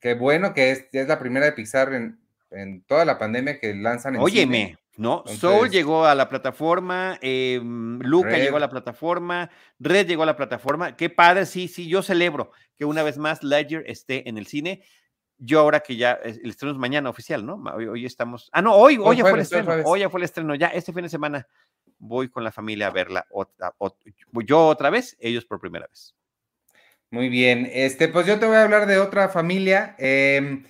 qué bueno que es, es la primera de Pixar en, en toda la pandemia que lanzan en Óyeme, ¿no? Soul llegó a la plataforma, eh, Luca llegó a la plataforma, Red llegó a la plataforma. Qué padre, sí, sí, yo celebro que una vez más Ledger esté en el cine. Yo ahora que ya el estreno es mañana oficial, ¿no? Hoy, estamos. Ah, no, hoy, hoy, ya fue el estreno. Hoy ya fue el estreno. Ya este fin de semana voy con la familia a verla otra, yo otra vez, ellos por primera vez. Muy bien. Este, pues yo te voy a hablar de otra familia. Eh,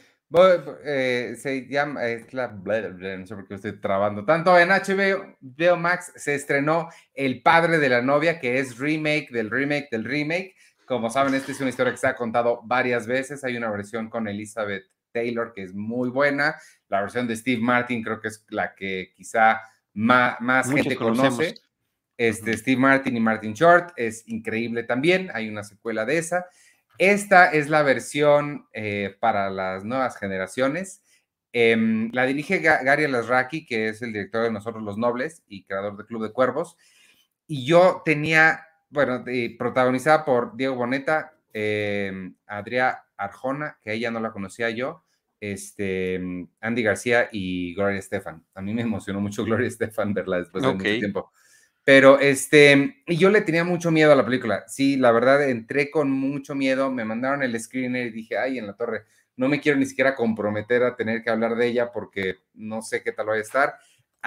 eh, se llama, es la, no sé por qué estoy trabando tanto. En HBO Max se estrenó El padre de la novia, que es remake del remake del remake. Como saben, esta es una historia que se ha contado varias veces. Hay una versión con Elizabeth Taylor que es muy buena. La versión de Steve Martin creo que es la que quizá más, más gente conoce. Este, Steve Martin y Martin Short es increíble también. Hay una secuela de esa. Esta es la versión eh, para las nuevas generaciones. Em, la dirige Gary Alasraki, que es el director de Nosotros los Nobles y creador de Club de Cuervos. Y yo tenía, bueno, protagonizada por Diego Boneta, eh, Arjona, que ella no la conocía yo, este, Andy García y Gloria Estefan. A mí me emocionó mucho Gloria Estefan verla después de mucho tiempo. Pero este, yo le tenía mucho miedo a la película. Sí, la verdad, entré con mucho miedo. Me mandaron el screener y dije, ay, en la torre, no me quiero ni siquiera comprometer a tener que hablar de ella porque no sé qué tal va a estar.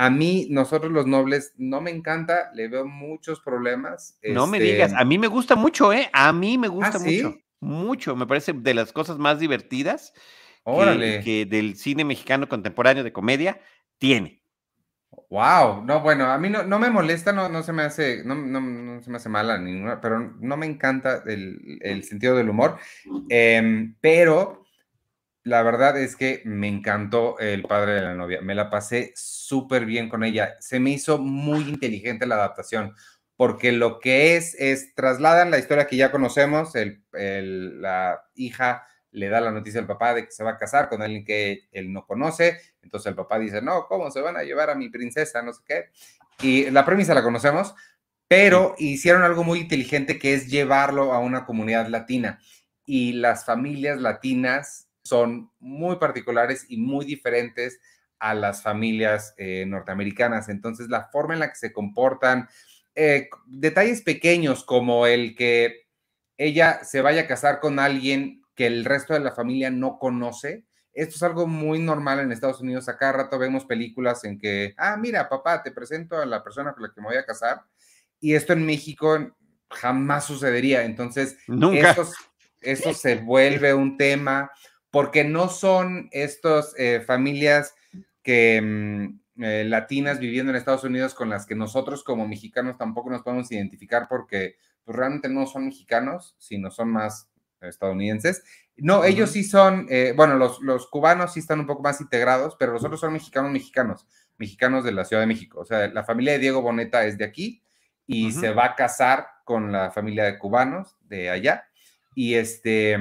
A mí, nosotros los nobles, no me encanta, le veo muchos problemas. No me digas, este a mí me gusta mucho, ¿eh? A mí me gusta ¿Ah, mucho. Mucho, me parece de las cosas más divertidas que del cine mexicano contemporáneo de comedia tiene. Wow, no, bueno, a mí no, no me molesta, no, no se me hace, no, no, se me hace mala ninguna, pero no me encanta el, el sentido del humor. Em, pero la verdad es que me encantó el padre de la novia. Me la pasé súper bien con ella. Se me hizo muy inteligente la adaptación, porque lo que es, es trasladan la historia que ya conocemos, el, el, la hija le da la noticia al papá de que se va a casar con alguien que él no conoce. Entonces el papá dice, no, ¿cómo se van a llevar a mi princesa? No sé qué. Y la premisa la conocemos, pero hicieron algo muy inteligente que es llevarlo a una comunidad latina. Y las familias latinas son muy particulares y muy diferentes a las familias eh, norteamericanas. Entonces la forma en la que se comportan, eh, detalles pequeños como el que ella se vaya a casar con alguien que el resto de la familia no conoce. Esto es algo muy normal en Estados Unidos. Acá rato vemos películas en que, ah, mira, papá, te presento a la persona con la que me voy a casar. Y esto en México jamás sucedería. Entonces, Eso, se vuelve un tema porque no son estas eh, familias que mm, eh, latinas viviendo en Estados Unidos con las que nosotros como mexicanos tampoco nos podemos identificar porque pues, realmente no son mexicanos, sino son más estadounidenses. No, ellos sí son, eh, bueno, los, los, cubanos sí están un poco más integrados, pero los otros son mexicanos, mexicanos, mexicanos de la Ciudad de México. O sea, la familia de Diego Boneta es de aquí y se va a casar con la familia de cubanos de allá. Y este,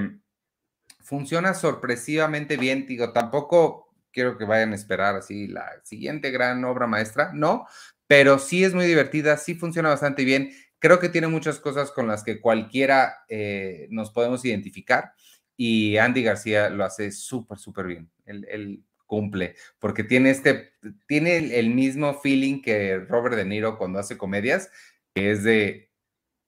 funciona sorpresivamente bien, digo, tampoco quiero que vayan a esperar así la siguiente gran obra maestra, no, pero sí es muy divertida, sí funciona bastante bien creo que tiene muchas cosas con las que cualquiera eh, nos podemos identificar y Andy García lo hace súper, súper bien. Él, cumple, porque tiene este, tiene el, mismo feeling que Robert De Niro cuando hace comedias, que es de,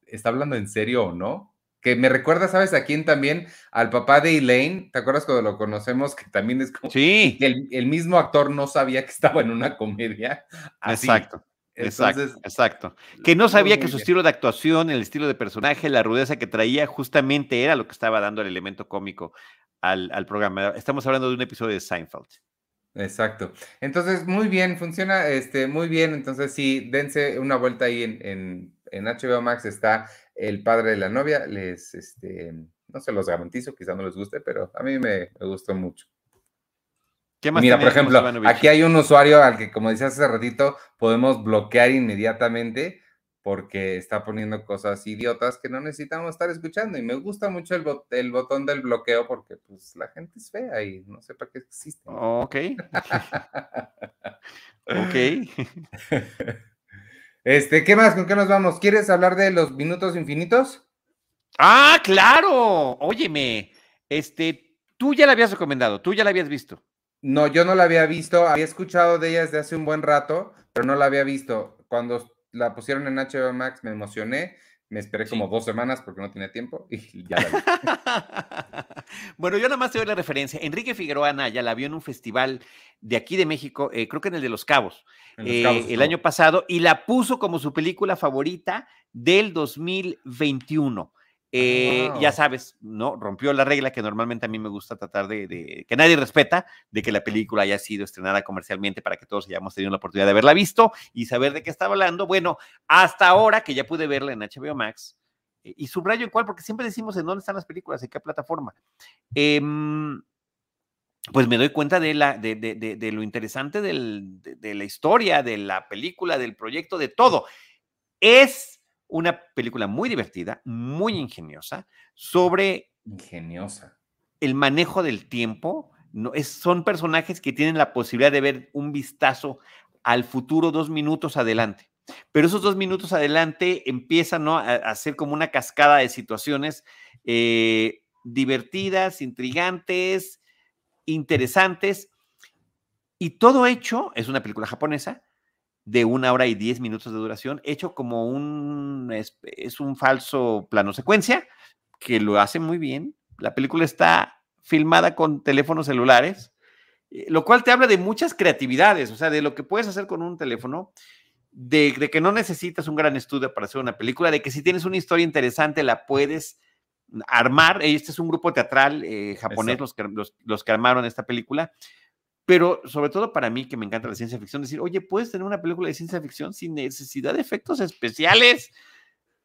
¿está hablando en serio o no? Que me recuerda, ¿sabes a quién también? Al papá de Elaine, ¿te acuerdas cuando lo conocemos? Que también es como... Sí. El, el mismo actor no sabía que estaba en una comedia. Exacto exacto, exacto. Que no sabía que su estilo de actuación, el estilo de personaje, la rudeza que traía, justamente era lo que estaba dando el elemento cómico al, programa. Estamos hablando de un episodio de Seinfeld. Exacto. Entonces, muy bien, funciona este, muy bien. Entonces, sí, dense una vuelta ahí en, en, HBO Max. Está el padre de la novia. Les, este, no se los garantizo, quizá no les guste, pero a mí me, me gustó mucho. Mira, por ejemplo, aquí hay un usuario al que, como decía hace ratito, podemos bloquear inmediatamente porque está poniendo cosas idiotas que no necesitamos estar escuchando. Y me gusta mucho el, el botón del bloqueo porque pues la gente es fea y no sé para qué existe. Ok. ok. Este, ¿qué más? ¿Con qué nos vamos? ¿Quieres hablar de los minutos infinitos? Ah, claro. Óyeme, este, tú ya la habías recomendado, tú ya la habías visto. No, yo no la había visto, había escuchado de ella desde hace un buen rato, pero no la había visto. Cuando la pusieron en HBO Max me emocioné, me esperé como dos semanas porque no tenía tiempo y ya la vi. bueno, yo nada más te doy la referencia. Enrique Figueroa Anaya la vio en un festival de aquí de México, eh, creo que en el de Los Cabos, eh, el año pasado, y la puso como su película favorita del 2021. Eh, ya sabes, ¿no? Rompió la regla que normalmente a mí me gusta tratar de, que nadie respeta, de que la película haya sido estrenada comercialmente para que todos hayamos tenido la oportunidad de haberla visto y saber de qué estaba hablando. Bueno, hasta ahora que ya pude verla en HBO Max, eh, y subrayo en cuál, porque siempre decimos en dónde están las películas, en qué plataforma. Em, pues me doy cuenta de, la, de, de lo interesante de la historia, de la película, del proyecto, de todo. Es una película muy divertida, muy ingeniosa, sobre... Ingeniosa. El manejo del tiempo. No, es, son personajes que tienen la posibilidad de ver un vistazo al futuro dos minutos adelante. Pero esos dos minutos adelante empiezan ¿no? a, ser como una cascada de situaciones eh, divertidas, intrigantes, interesantes. Y todo hecho, es una película japonesa, de una hora y diez minutos de duración, hecho como un, es, un falso plano secuencia, que lo hace muy bien. La película está filmada con teléfonos celulares, eh, lo cual te habla de muchas creatividades, o sea, de lo que puedes hacer con un teléfono, de, que no necesitas un gran estudio para hacer una película, de que si tienes una historia interesante la puedes armar. Este es un grupo teatral eh, japonés los que, los que armaron esta película pero sobre todo para mí, que me encanta la ciencia ficción, decir, oye, puedes tener una película de ciencia ficción sin necesidad de efectos especiales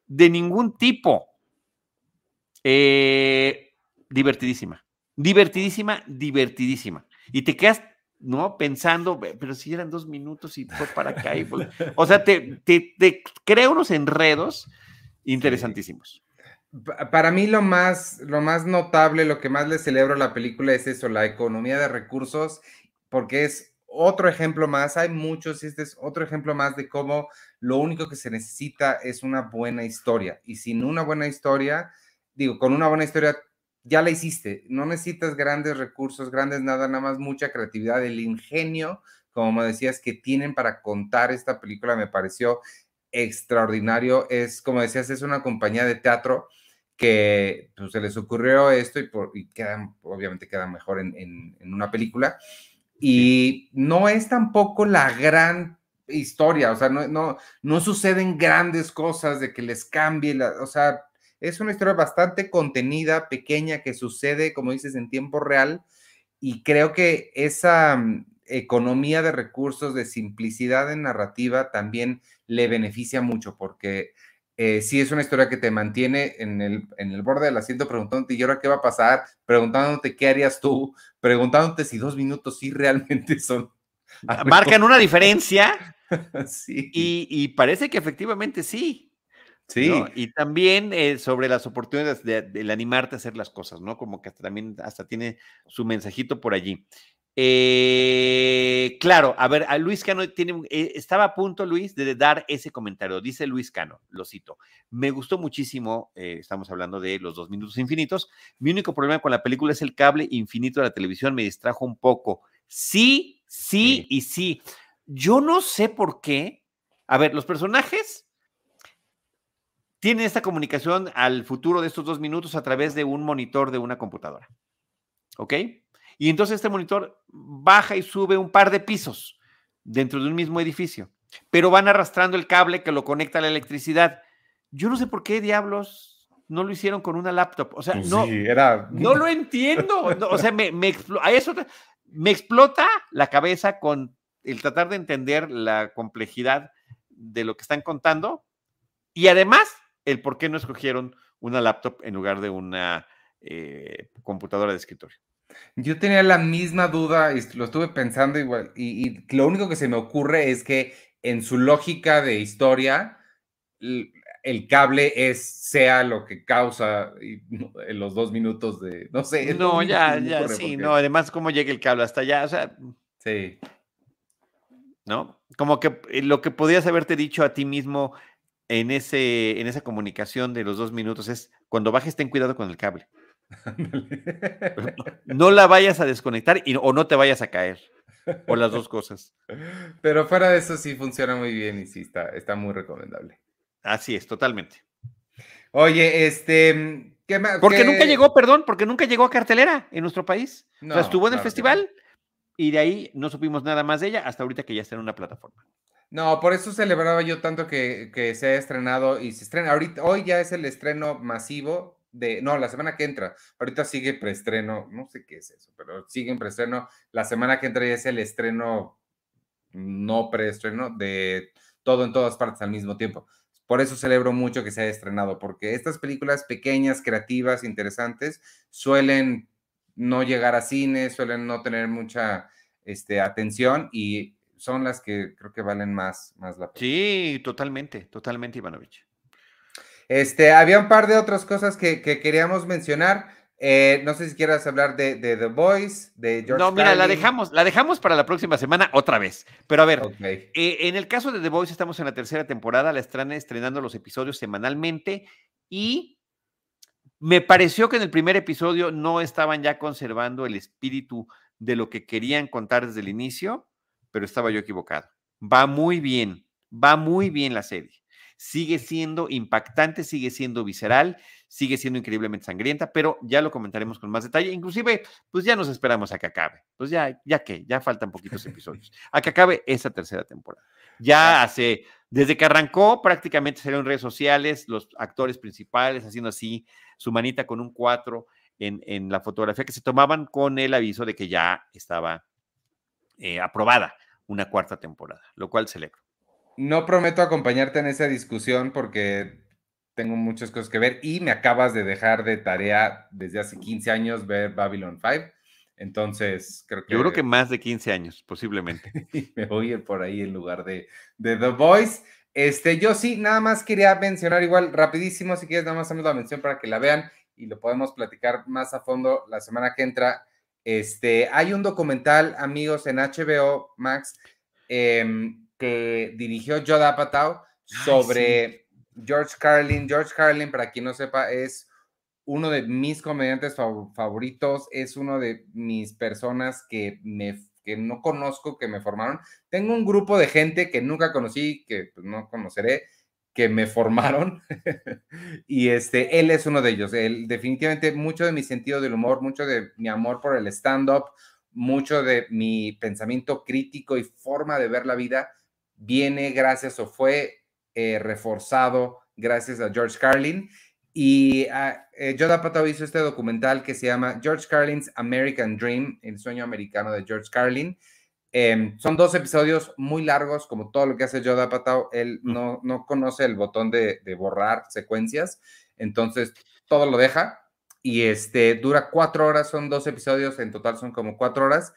de ningún tipo. Eh, divertidísima, divertidísima, divertidísima. Y te quedas, ¿no? Pensando, pero si eran dos minutos y fue para acá. o sea, te, te, te crea unos enredos interesantísimos. Para mí lo más, lo más notable, lo que más le celebro a la película es eso, la economía de recursos porque es otro ejemplo más, hay muchos, este es otro ejemplo más de cómo lo único que se necesita es una buena historia. Y sin una buena historia, digo, con una buena historia ya la hiciste, no necesitas grandes recursos, grandes nada, nada más mucha creatividad, el ingenio, como decías, que tienen para contar esta película me pareció extraordinario. Es, como decías, es una compañía de teatro que pues, se les ocurrió esto y, por, y obviamente queda mejor en, en una película. Y no es tampoco la gran historia, o sea, no, no, no suceden grandes cosas de que les cambie, la, o sea, es una historia bastante contenida, pequeña, que sucede, como dices, en tiempo real. Y creo que esa mm, economía de recursos, de simplicidad en narrativa, también le beneficia mucho, porque eh, sí es una historia que te mantiene en el, en el borde del asiento preguntándote, ¿y ahora qué va a pasar? Preguntándote qué harías tú, preguntándote si dos minutos sí realmente son. Marcan una diferencia. sí. Y, parece que efectivamente sí. Sí. Y también eh, sobre las oportunidades de, animarte a hacer las cosas, ¿no? Como que también hasta tiene su mensajito por allí. Eh, claro, a ver, a Luis Cano tiene, eh, estaba a punto, Luis, de dar ese comentario. Dice Luis Cano, lo cito. Me gustó muchísimo, eh, estamos hablando de los dos minutos infinitos. Mi único problema con la película es el cable infinito de la televisión, me distrajo un poco. Sí, sí, y sí. Yo no sé por qué. A ver, los personajes tienen esta comunicación al futuro de estos dos minutos a través de un monitor de una computadora. ¿Ok? Y entonces este monitor baja y sube un par de pisos dentro de un mismo edificio, pero van arrastrando el cable que lo conecta a la electricidad. Yo no sé por qué diablos no lo hicieron con una laptop. O sea, pues no, era... no lo entiendo. o sea, me, me, eso me explota la cabeza con el tratar de entender la complejidad de lo que están contando y además el por qué no escogieron una laptop en lugar de una eh, computadora de escritorio. Yo tenía la misma duda y lo estuve pensando igual. Y, lo único que se me ocurre es que en su lógica de historia, el cable es sea lo que causa en los dos minutos de, no sé. No, ya, ya, sí, no, además cómo llega el cable hasta allá, o sea. Sí. ¿No? Como que eh, lo que podías haberte dicho a ti mismo en, ese, en esa comunicación de los dos minutos es, cuando bajes ten cuidado con el cable. No la vayas a desconectar y, o no te vayas a caer. O las dos cosas. Pero fuera de eso sí funciona muy bien y sí está, está muy recomendable. Así es, totalmente. Oye, este, ¿qué más? Porque nunca llegó, perdón, porque nunca llegó a cartelera en nuestro país. No, estuvo en el festival y de ahí no supimos nada más de ella hasta ahorita que ya está en una plataforma. No, por eso celebraba yo tanto que, que se ha estrenado y se estrena. Ahorita, hoy ya es el estreno masivo de, no, la semana que entra. Ahorita sigue preestreno, no sé qué es eso, pero sigue en preestreno. La semana que entra ya es el estreno, no preestreno, de todo en todas partes al mismo tiempo. Por eso celebro mucho que se haya estrenado, porque estas películas pequeñas, creativas, interesantes, suelen no llegar a cine, suelen no tener mucha este, atención y son las que creo que valen más, más la pena. Sí, totalmente, totalmente, Ivanovich. Este, había un par de otras cosas que, que queríamos mencionar. Eh, no sé si quieras hablar de, The Voice, de George No, mira, la dejamos, la dejamos para la próxima semana otra vez. Pero a ver, eh, en el caso de The Voice estamos en la tercera temporada, la están estrenando los episodios semanalmente y me pareció que en el primer episodio no estaban ya conservando el espíritu de lo que querían contar desde el inicio, pero estaba yo equivocado. Va muy bien, va muy bien la serie sigue siendo impactante, sigue siendo visceral, sigue siendo increíblemente sangrienta, pero ya lo comentaremos con más detalle. Inclusive, pues ya nos esperamos a que acabe. Pues ya, ya que, ya faltan poquitos episodios. A que acabe esa tercera temporada. Ya hace, desde que arrancó, prácticamente salieron en redes sociales los actores principales haciendo así su manita con un 4 en, en, la fotografía que se tomaban con el aviso de que ya estaba eh, aprobada una cuarta temporada, lo cual celebro. No prometo acompañarte en esa discusión porque tengo muchas cosas que ver y me acabas de dejar de tarea desde hace 15 años ver Babylon 5. Entonces, creo que... Yo creo que más de 15 años, posiblemente. me voy a ir por ahí en lugar de, de The Voice. Este, yo sí, nada más quería mencionar igual rapidísimo, si quieres, nada más hacemos la mención para que la vean y lo podemos platicar más a fondo la semana que entra. Este, hay un documental, amigos, en HBO Max, eh, que dirigió Joe Apatow sobre George Carlin. George Carlin, para quien no sepa, es uno de mis comediantes favoritos, es uno de mis personas que, me, que no conozco, que me formaron. Tengo un grupo de gente que nunca conocí, que pues, no conoceré, que me formaron y este, él es uno de ellos. Él, definitivamente mucho de mi sentido del humor, mucho de mi amor por el stand-up, mucho de mi pensamiento crítico y forma de ver la vida viene gracias o fue eh, reforzado gracias a George Carlin. Y uh, eh, Joe hizo este documental que se llama George Carlin's American Dream, el sueño americano de George Carlin. Em, son dos episodios muy largos, como todo lo que hace Joe Apatow. Él no, no conoce el botón de, de, borrar secuencias, entonces todo lo deja. Y este dura cuatro horas, son dos episodios, en total son como cuatro horas,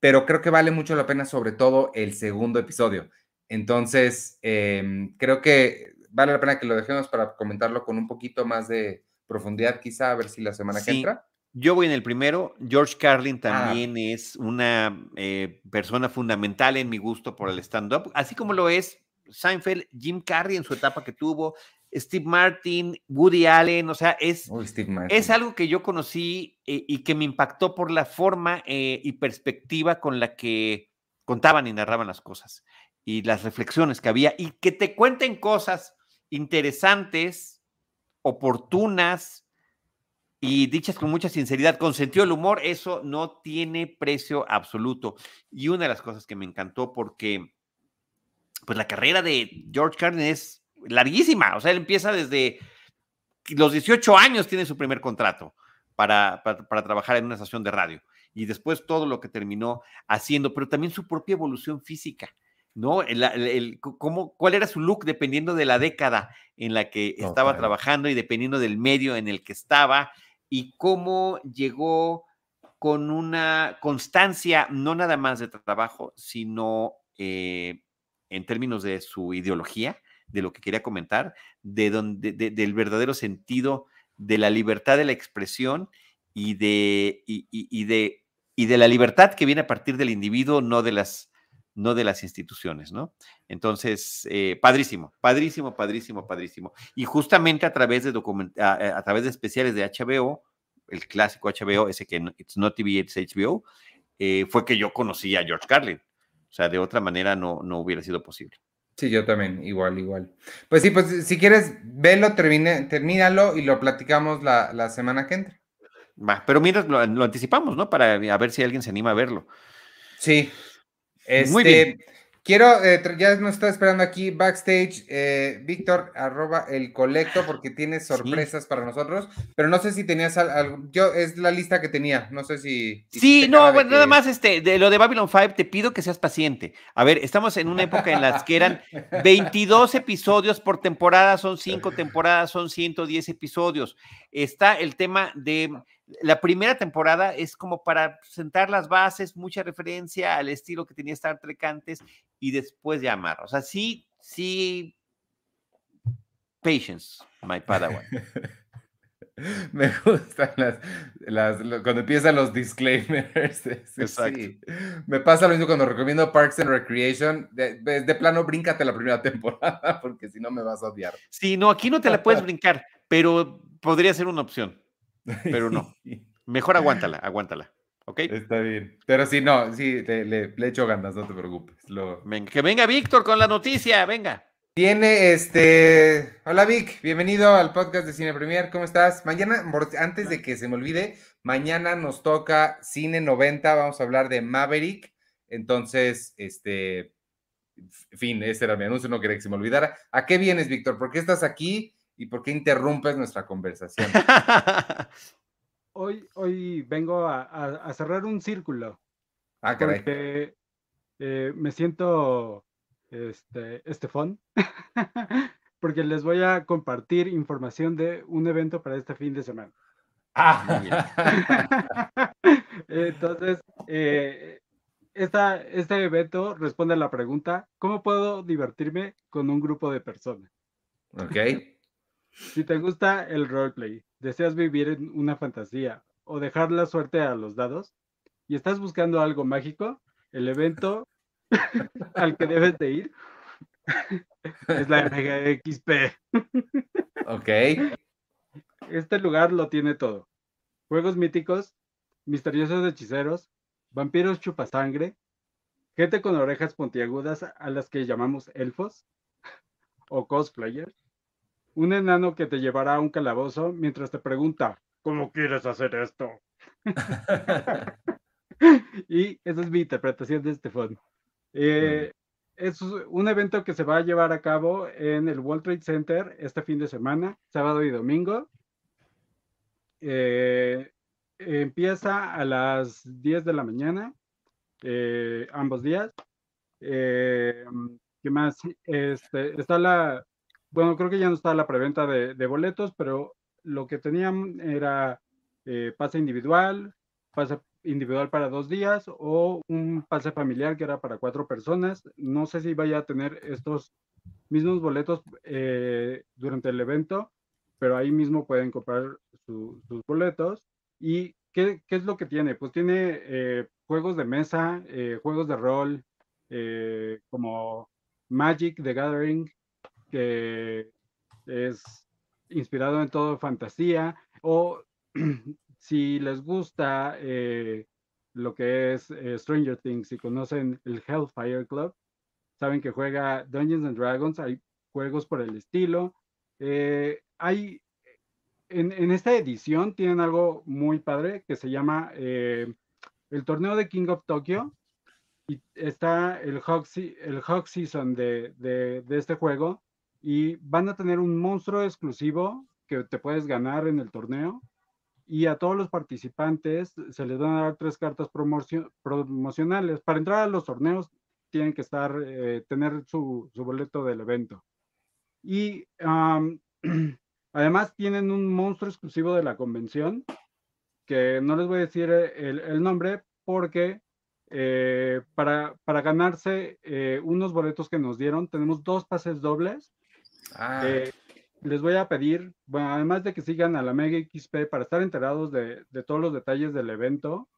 pero creo que vale mucho la pena, sobre todo el segundo episodio. Entonces, em, creo que vale la pena que lo dejemos para comentarlo con un poquito más de profundidad, quizá, a ver si la semana que entra. Yo voy en el primero. George Carlin ah. también es una eh, persona fundamental en mi gusto por el stand-up, así como lo es Seinfeld, Jim Carrey en su etapa que tuvo, Steve Martin, Woody Allen, o sea, es, es algo que yo conocí eh, y que me impactó por la forma eh, y perspectiva con la que contaban y narraban las cosas y las reflexiones que había y que te cuenten cosas interesantes, oportunas y dichas con mucha sinceridad, con sentido del humor, eso no tiene precio absoluto. Y una de las cosas que me encantó porque pues la carrera de George Carlin es larguísima, o sea, él empieza desde los 18 años, tiene su primer contrato para, para, para trabajar en una estación de radio y después todo lo que terminó haciendo, pero también su propia evolución física ¿no? El, cómo, ¿Cuál era su look dependiendo de la década en la que estaba trabajando y dependiendo del medio en el que estaba? Y cómo llegó con una constancia, no nada más de trabajo, sino eh, en términos de su ideología, de lo que quería comentar, de donde, del verdadero sentido de la libertad de la expresión y de, y, de, y de la libertad que viene a partir del individuo, no de las, no de las instituciones, ¿no? Entonces, eh, padrísimo, padrísimo, padrísimo, padrísimo. Y justamente a través de a, a, través de especiales de HBO, el clásico HBO, ese que it's not TV, it's HBO, eh, fue que yo conocí a George Carlin. O sea, de otra manera no, no hubiera sido posible. Sí, yo también, igual, igual. Pues sí, pues si quieres, velo, termine, termínalo y lo platicamos la, la semana que entra. Va, pero mira, lo, lo, anticipamos, ¿no? Para a ver si alguien se anima a verlo. Sí, muy bien. Este, quiero, eh, ya nos está esperando aquí backstage, eh, Víctor, arroba el colecto, porque tiene sorpresas para nosotros, pero no sé si tenías algo, yo es la lista que tenía, no sé si... Sí, no, bueno, nada más este, de lo de Babylon 5, te pido que seas paciente. A ver, estamos en una época en las que eran 22 episodios por temporada, son 5 temporadas, son 110 episodios. Está el tema de la primera temporada es como para sentar las bases, mucha referencia al estilo que tenía Star Trek antes y después llamar. O sea, sí, sí. Patience, my padawan. Me gustan las, cuando empiezan los disclaimers. Exacto. Me pasa lo mismo cuando recomiendo Parks and Recreation. De, de, plano, bríncate la primera temporada porque si no me vas a odiar. Sí, no, aquí no te la puedes brincar, pero podría ser una opción pero no. Mejor aguántala, aguántala. ¿Ok? Está bien. Pero sí, no, sí, le, le, echo ganas, no te preocupes. que venga Víctor con la noticia, venga. Tiene este. Hola Vic, bienvenido al podcast de Cine Premier. ¿Cómo estás? Mañana, antes de que se me olvide, mañana nos toca Cine 90. Vamos a hablar de Maverick. Entonces, este. fin, ese era mi anuncio, no quería que se me olvidara. ¿A qué vienes, Víctor? ¿Por qué estás aquí? ¿Y por qué interrumpes nuestra conversación? hoy, hoy vengo a, cerrar un círculo. Ah, caray. Porque eh, me siento este, Estefón, porque les voy a compartir información de un evento para este fin de semana. Ah. Entonces, eh, este evento responde a la pregunta, ¿cómo puedo divertirme con un grupo de personas? Ok. Si te gusta el roleplay, deseas vivir en una fantasía o dejar la suerte a los dados y estás buscando algo mágico, el evento al que debes de ir es la MGXP. Ok. Este lugar lo tiene todo. Juegos míticos, misteriosos hechiceros, vampiros chupasangre, gente con orejas puntiagudas a las que llamamos elfos o cosplayers, un enano que te llevará a un calabozo mientras te pregunta, ¿cómo quieres hacer esto? y esa es mi interpretación de este fondo. Eh, es un evento que se va a llevar a cabo en el World Trade Center este fin de semana, sábado y domingo. Eh, empieza a las 10 de la mañana, eh, ambos días. ¿Qué más? Este, está la, bueno, creo que ya no está la preventa de, boletos, pero lo que tenían era eh, pase individual, pase individual para dos días o un pase familiar que era para cuatro personas. No sé si vaya a tener estos mismos boletos eh, durante el evento, pero ahí mismo pueden comprar sus boletos. ¿Y qué, es lo que tiene? Pues tiene eh, juegos de mesa, juegos de rol, como Magic the Gathering, que es inspirado en todo fantasía, o si les gusta eh, lo que es eh, Stranger Things, y conocen el Hellfire Club, saben que juega Dungeons and Dragons, hay juegos por el estilo. Eh, hay en, en, esta edición tienen algo muy padre que se llama el torneo de King of Tokyo. Y está el Hawk, el Season de, de, de este juego, y van a tener un monstruo exclusivo que te puedes ganar en el torneo y a todos los participantes se les van a dar tres cartas promocionales. Para entrar a los torneos tienen que estar, eh, tener su, boleto del evento. Y además tienen un monstruo exclusivo de la convención, que no les voy a decir el, nombre porque eh, para, para, ganarse eh, unos boletos que nos dieron, tenemos dos pases dobles. Ah. les voy a pedir, bueno, además de que sigan a la Mega XP para estar enterados de, todos los detalles del evento,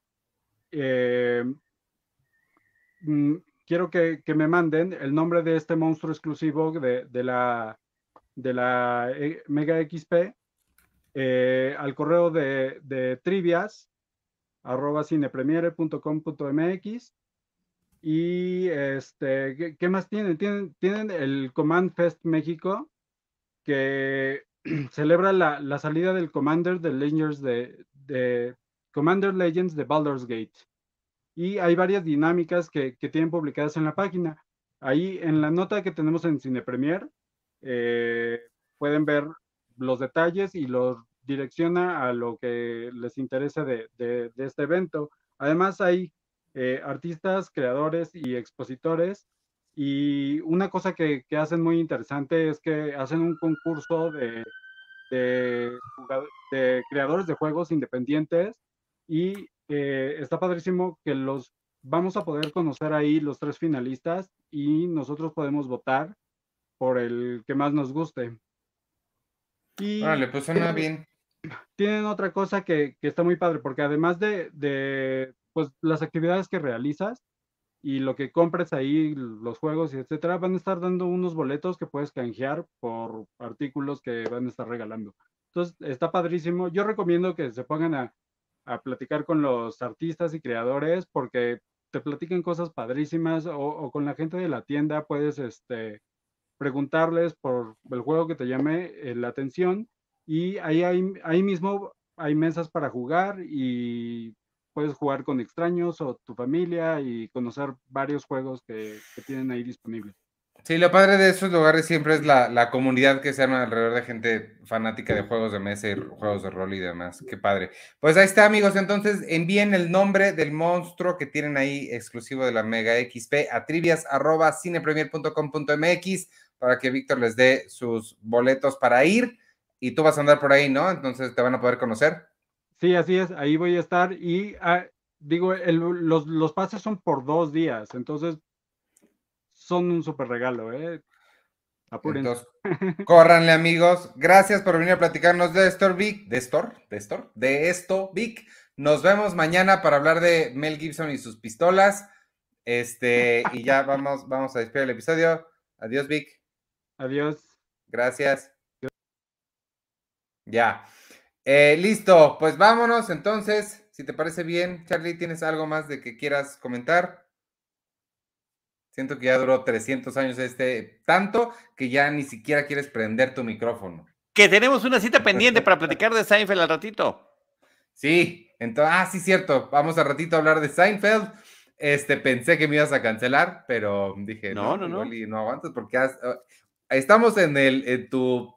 mm, quiero que, me manden el nombre de este monstruo exclusivo de, la, la Mega XP eh, al correo de, de trivias arroba y este, ¿qué, más tienen? tienen? Tienen el Command Fest México que celebra la, la, salida del Commander de Legends de, de, Commander Legends de Baldur's Gate. Y hay varias dinámicas que, que, tienen publicadas en la página. Ahí en la nota que tenemos en Cine Premier eh, pueden ver los detalles y los direcciona a lo que les interesa de, este evento. Además hay eh, artistas, creadores y expositores y una cosa que, hacen muy interesante es que hacen un concurso de, de, creadores de juegos independientes y eh, está padrísimo que los vamos a poder conocer ahí los tres finalistas y nosotros podemos votar por el que más nos guste. vale, pues suena bien. Tienen otra cosa que, está muy padre, porque además de, pues, las actividades que realizas y lo que compres ahí, los juegos y etcétera, van a estar dando unos boletos que puedes canjear por artículos que van a estar regalando. Entonces, está padrísimo. Yo recomiendo que se pongan a, a platicar con los artistas y creadores porque te platican cosas padrísimas o, con la gente de la tienda puedes este, preguntarles por el juego que te llame eh, la atención y ahí, ahí mismo hay mesas para jugar y puedes jugar con extraños o tu familia y conocer varios juegos que, tienen ahí disponibles. Sí, lo padre de esos lugares siempre es la, comunidad que se arma alrededor de gente fanática de juegos de mesa y juegos de rol y demás. Qué padre. Pues ahí está, amigos. Entonces envíen el nombre del monstruo que tienen ahí exclusivo de la Mega XP a trivias.cinepremier.com.mx para que Víctor les dé sus boletos para ir. Y tú vas a andar por ahí, ¿no? Entonces te van a poder conocer. Sí, así es. Ahí voy a estar. Y ah, digo, los, los pases son por dos días. Entonces son un súper regalo, ¿eh? Entonces, córranle, amigos. Gracias por venir a platicarnos de esto, Vic. ¿De esto? ¿De esto? De esto, Vic. Nos vemos mañana para hablar de Mel Gibson y sus pistolas. Este, y ya vamos, vamos a despedir el episodio. Adiós, Vic. Adiós. Gracias. Ya. Eh, listo, pues vámonos entonces. Si te parece bien, Charlie, ¿tienes algo más de que quieras comentar? Siento que ya duró 300 años este, tanto que ya ni siquiera quieres prender tu micrófono. Que tenemos una cita pendiente para platicar de Seinfeld al ratito. Sí, entonces, ah, sí, cierto. Vamos a ratito a hablar de Seinfeld. Este, pensé que me ibas a cancelar, pero dije, no, no, no. no, no aguantas porque ah, estamos en, el, en tu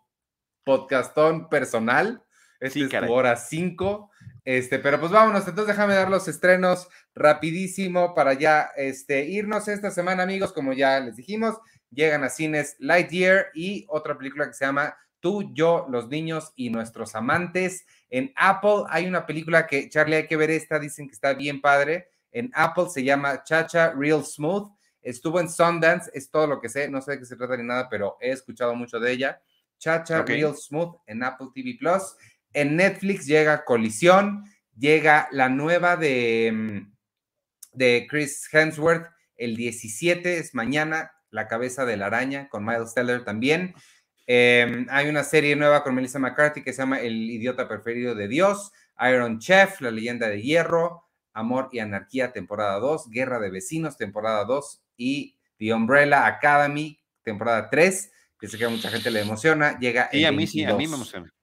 podcastón personal. Este es hora 5. Este, pero pues vámonos, entonces déjame dar los estrenos rapidísimo para ya este, irnos esta semana, amigos, como ya les dijimos, llegan a cines Lightyear y otra película que se llama Tú, yo, los niños y nuestros amantes. En Apple hay una película que, Charlie, hay que ver esta, dicen que está bien padre. En Apple se llama Chacha Real Smooth. Estuvo en Sundance, es todo lo que sé, no sé de qué se trata ni nada, pero he escuchado mucho de ella. Chacha Real Smooth en Apple TV Plus. En Netflix llega Colisión, llega la nueva de, mm, de Chris Hemsworth el 17, es mañana, La cabeza de la araña con Miles Teller también. Em, hay una serie nueva con Melissa McCarthy que se llama El idiota preferido de Dios, Iron Chef, La leyenda de hierro, Amor y Anarquía, temporada 2, Guerra de Vecinos, temporada 2 y The Umbrella Academy, temporada 3 que sé que a mucha gente le emociona, llega el a mí sí, a mí me emociona.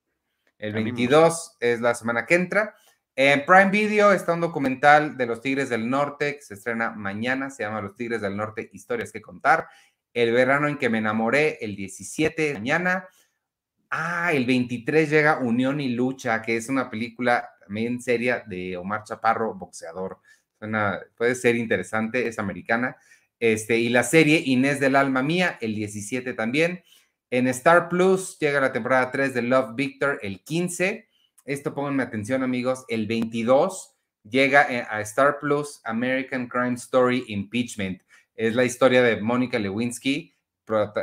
El 22 es la semana que entra. En Prime Video está un documental de los Tigres del Norte que se estrena mañana, se llama Los Tigres del Norte, historias que contar. El verano en que me enamoré, el 17 mañana. Ah, el 23 llega Unión y Lucha, que es una película también seria de Omar Chaparro, boxeador. puede ser interesante, es americana. Este, y la serie Inés del Alma Mía, el 17 también. En Star Plus llega la temporada 3 de Love Victor el 15. esto pónganme atención amigos, el 22 llega eh, a Star Plus American Crime Story Impeachment. Es la historia de Mónica Lewinsky,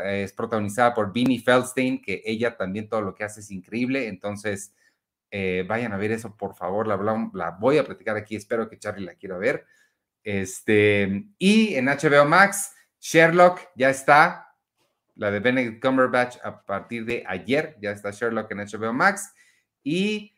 es protagonizada por Beanie Feldstein, que ella también todo lo que hace es increíble, entonces eh, vayan a ver eso, por favor, la, la, voy a platicar aquí, espero que Charlie la quiera ver. Este, y en HBO Max, Sherlock ya está, la de Benedict Cumberbatch a partir de ayer, ya está Sherlock en HBO Max. Y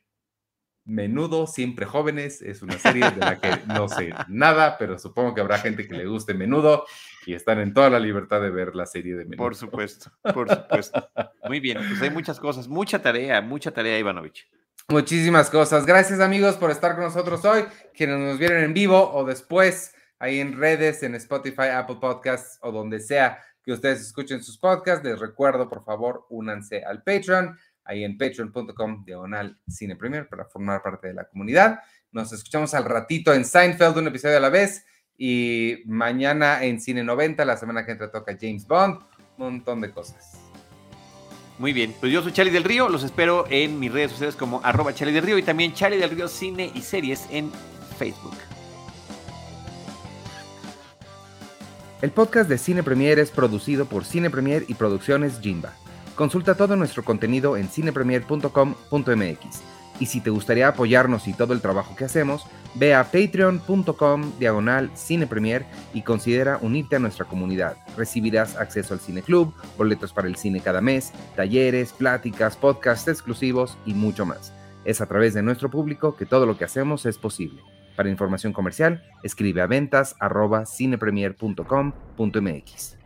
Menudo, siempre jóvenes, es una serie de la que no sé nada, pero supongo que habrá gente que le guste Menudo y están en toda la libertad de ver la serie de Menudo. Por supuesto, por supuesto. Muy bien, pues hay muchas cosas, mucha tarea, mucha tarea, Ivanovich. Muchísimas cosas. Gracias amigos por estar con nosotros hoy, quienes nos vieron en vivo o después ahí en redes, en Spotify, Apple Podcasts o donde sea que ustedes escuchen sus podcasts. Les recuerdo, por favor, únanse al Patreon ahí en patreon.com diagonal cine premier para formar parte de la comunidad. Nos escuchamos al ratito en Seinfeld, un episodio a la vez. Y mañana en Cine 90, la semana que entra toca James Bond, un montón de cosas. Muy bien, pues yo soy Charlie del Río, los espero en mis redes sociales como arroba Charlie del Río y también Charlie del Río Cine y Series en Facebook. El podcast de Cine Premier es producido por Cine Premier y Producciones Jimba. Consulta todo nuestro contenido en cinepremier.com.mx. Y si te gustaría apoyarnos y todo el trabajo que hacemos, ve a patreon.com diagonal cinepremier y considera unirte a nuestra comunidad. Recibirás acceso al Cine Club, boletos para el cine cada mes, talleres, pláticas, podcasts exclusivos y mucho más. Es a través de nuestro público que todo lo que hacemos es posible. Para información comercial, escribe a ventas cinepremier.com.mx.